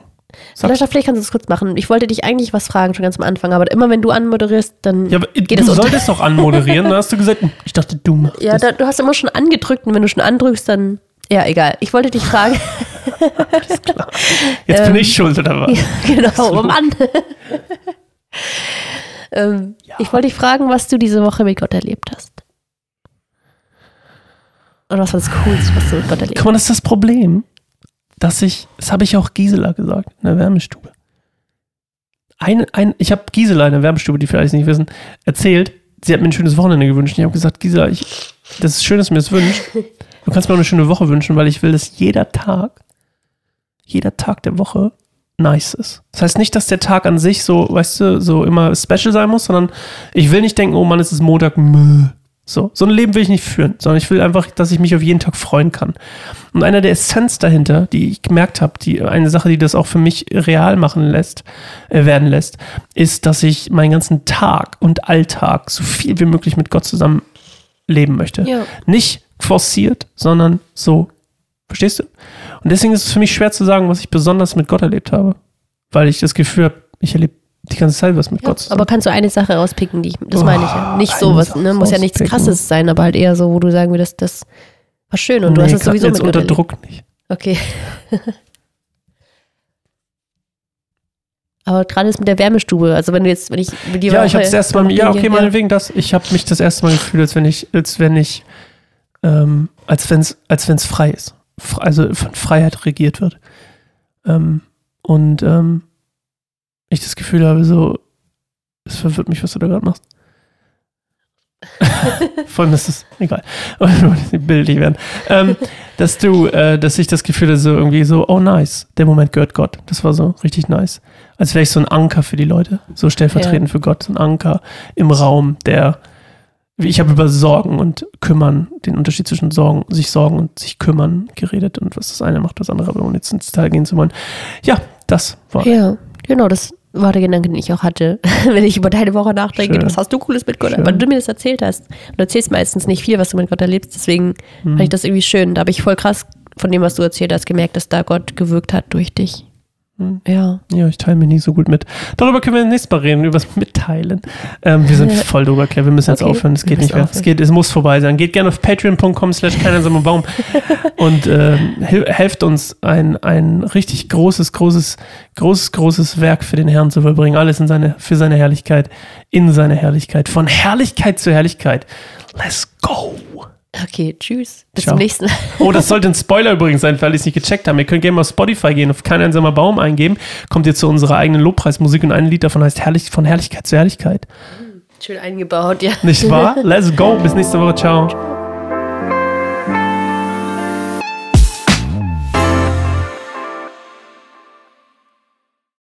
B: Vielleicht, vielleicht kannst du es kurz machen. Ich wollte dich eigentlich was fragen, schon ganz am Anfang, aber immer wenn du anmoderierst, dann
A: Ja, aber
B: geht
A: du
B: es
A: solltest doch anmoderieren. Dann hast du gesagt, ich dachte, du machst
B: Ja, da, du hast immer schon angedrückt und wenn du schon andrückst, dann. Ja, egal. Ich wollte dich fragen.
A: Jetzt bin
B: ähm,
A: ich schuld, oder was?
B: genau, oh Mann. ähm, Ich wollte dich fragen, was du diese Woche mit Gott erlebt hast. Oder was war das Coolste, was du mit Gott erlebt
A: Guck mal, das ist das Problem, dass ich, das habe ich auch Gisela gesagt, in der Wärmestube. Ein, ein, ich habe Gisela in der Wärmestube, die vielleicht nicht wissen, erzählt, sie hat mir ein schönes Wochenende gewünscht. Ich habe gesagt, Gisela, ich, das ist schön, dass du mir das wünschst. Du kannst mir auch eine schöne Woche wünschen, weil ich will, dass jeder Tag, jeder Tag der Woche nice ist. Das heißt nicht, dass der Tag an sich so, weißt du, so immer special sein muss, sondern ich will nicht denken, oh Mann, es ist Montag, mö. So, so ein Leben will ich nicht führen, sondern ich will einfach, dass ich mich auf jeden Tag freuen kann. Und einer der Essenz dahinter, die ich gemerkt habe, die eine Sache, die das auch für mich real machen lässt, äh, werden lässt, ist, dass ich meinen ganzen Tag und Alltag so viel wie möglich mit Gott zusammen leben möchte.
B: Ja.
A: Nicht forciert, sondern so. Verstehst du? Und deswegen ist es für mich schwer zu sagen, was ich besonders mit Gott erlebt habe. Weil ich das Gefühl habe, ich erlebe die ganze Zeit was mit
B: Ja,
A: Gott zusammen.
B: aber kannst du eine Sache rauspicken, die ich, das
A: Oh,
B: meine ich ja. Nicht so
A: eine
B: was,
A: Sache
B: ne? Muss ja nichts krasses sein, aber halt eher so, wo du sagen würdest, das war schön und du hast es sowieso
A: jetzt
B: mit
A: unter
B: Gott erlebt.
A: Druck nicht.
B: Okay. aber gerade ist mit der Wärmestube, also wenn du jetzt, wenn ich mit dir
A: Ja, ich habe das erste Mal, ja, okay, meinetwegen das. Ich habe mich das erste Mal gefühlt, als wenn ich, als wenn ich, ähm, als wenn es, als wenn es frei ist. Also von Freiheit regiert wird. Ähm, und ähm, ich das Gefühl habe, so, es verwirrt mich, was du da gerade machst. Vor allem, ist egal. Bildlich werden. Ähm, dass du, äh, dass ich das Gefühl hatte, so irgendwie so, oh nice, der Moment gehört Gott. Das war so richtig nice. Als wäre ich so ein Anker für die Leute, so stellvertretend für Gott, so ein Anker im Raum, der, ich habe über Sorgen und Kümmern, den Unterschied zwischen Sorgen, sich sorgen und sich kümmern geredet und was das eine macht, das andere, aber ohne jetzt ins Detail gehen zu wollen. Ja, das war.
B: Ja, genau, das war der Gedanke, den ich auch hatte, wenn ich über deine Woche nachdenke.
A: Schön.
B: Was hast du Cooles mit Gott?
A: Schön.
B: Weil du mir das erzählt hast. Du erzählst meistens nicht viel, was du mit Gott erlebst, deswegen
A: Hm.
B: fand ich das irgendwie schön. Da habe ich voll krass von dem, was du erzählt hast, gemerkt, dass da Gott gewirkt hat durch dich.
A: Hm.
B: Ja.
A: Ja, ich teile mich nicht so gut mit. Darüber können wir nächstes Mal reden, über das Mitteilen. Ähm, wir sind voll drüber, Claire. Wir müssen jetzt
B: Okay,
A: aufhören. Es geht nicht mehr. Es geht, es muss vorbei sein. Geht gerne auf patreon.com slash Baum und ähm, hel- helft uns, ein, ein richtig großes, großes, großes, großes Werk für den Herrn zu vollbringen. Alles in seine, für seine Herrlichkeit, in seine Herrlichkeit. Von Herrlichkeit zu Herrlichkeit. Let's go.
B: Okay, tschüss. Bis
A: Ciao.
B: zum nächsten Mal.
A: Oh, das sollte ein Spoiler übrigens sein, weil ich es nicht gecheckt habe. Ihr könnt gerne mal auf Spotify gehen, auf kein einsamer Baum eingeben. Kommt ihr zu unserer eigenen Lobpreismusik und ein Lied davon heißt Herrlich, von Herrlichkeit zu Herrlichkeit.
B: Schön eingebaut, ja.
A: Nicht wahr? Let's go. Bis nächste Woche. Ciao.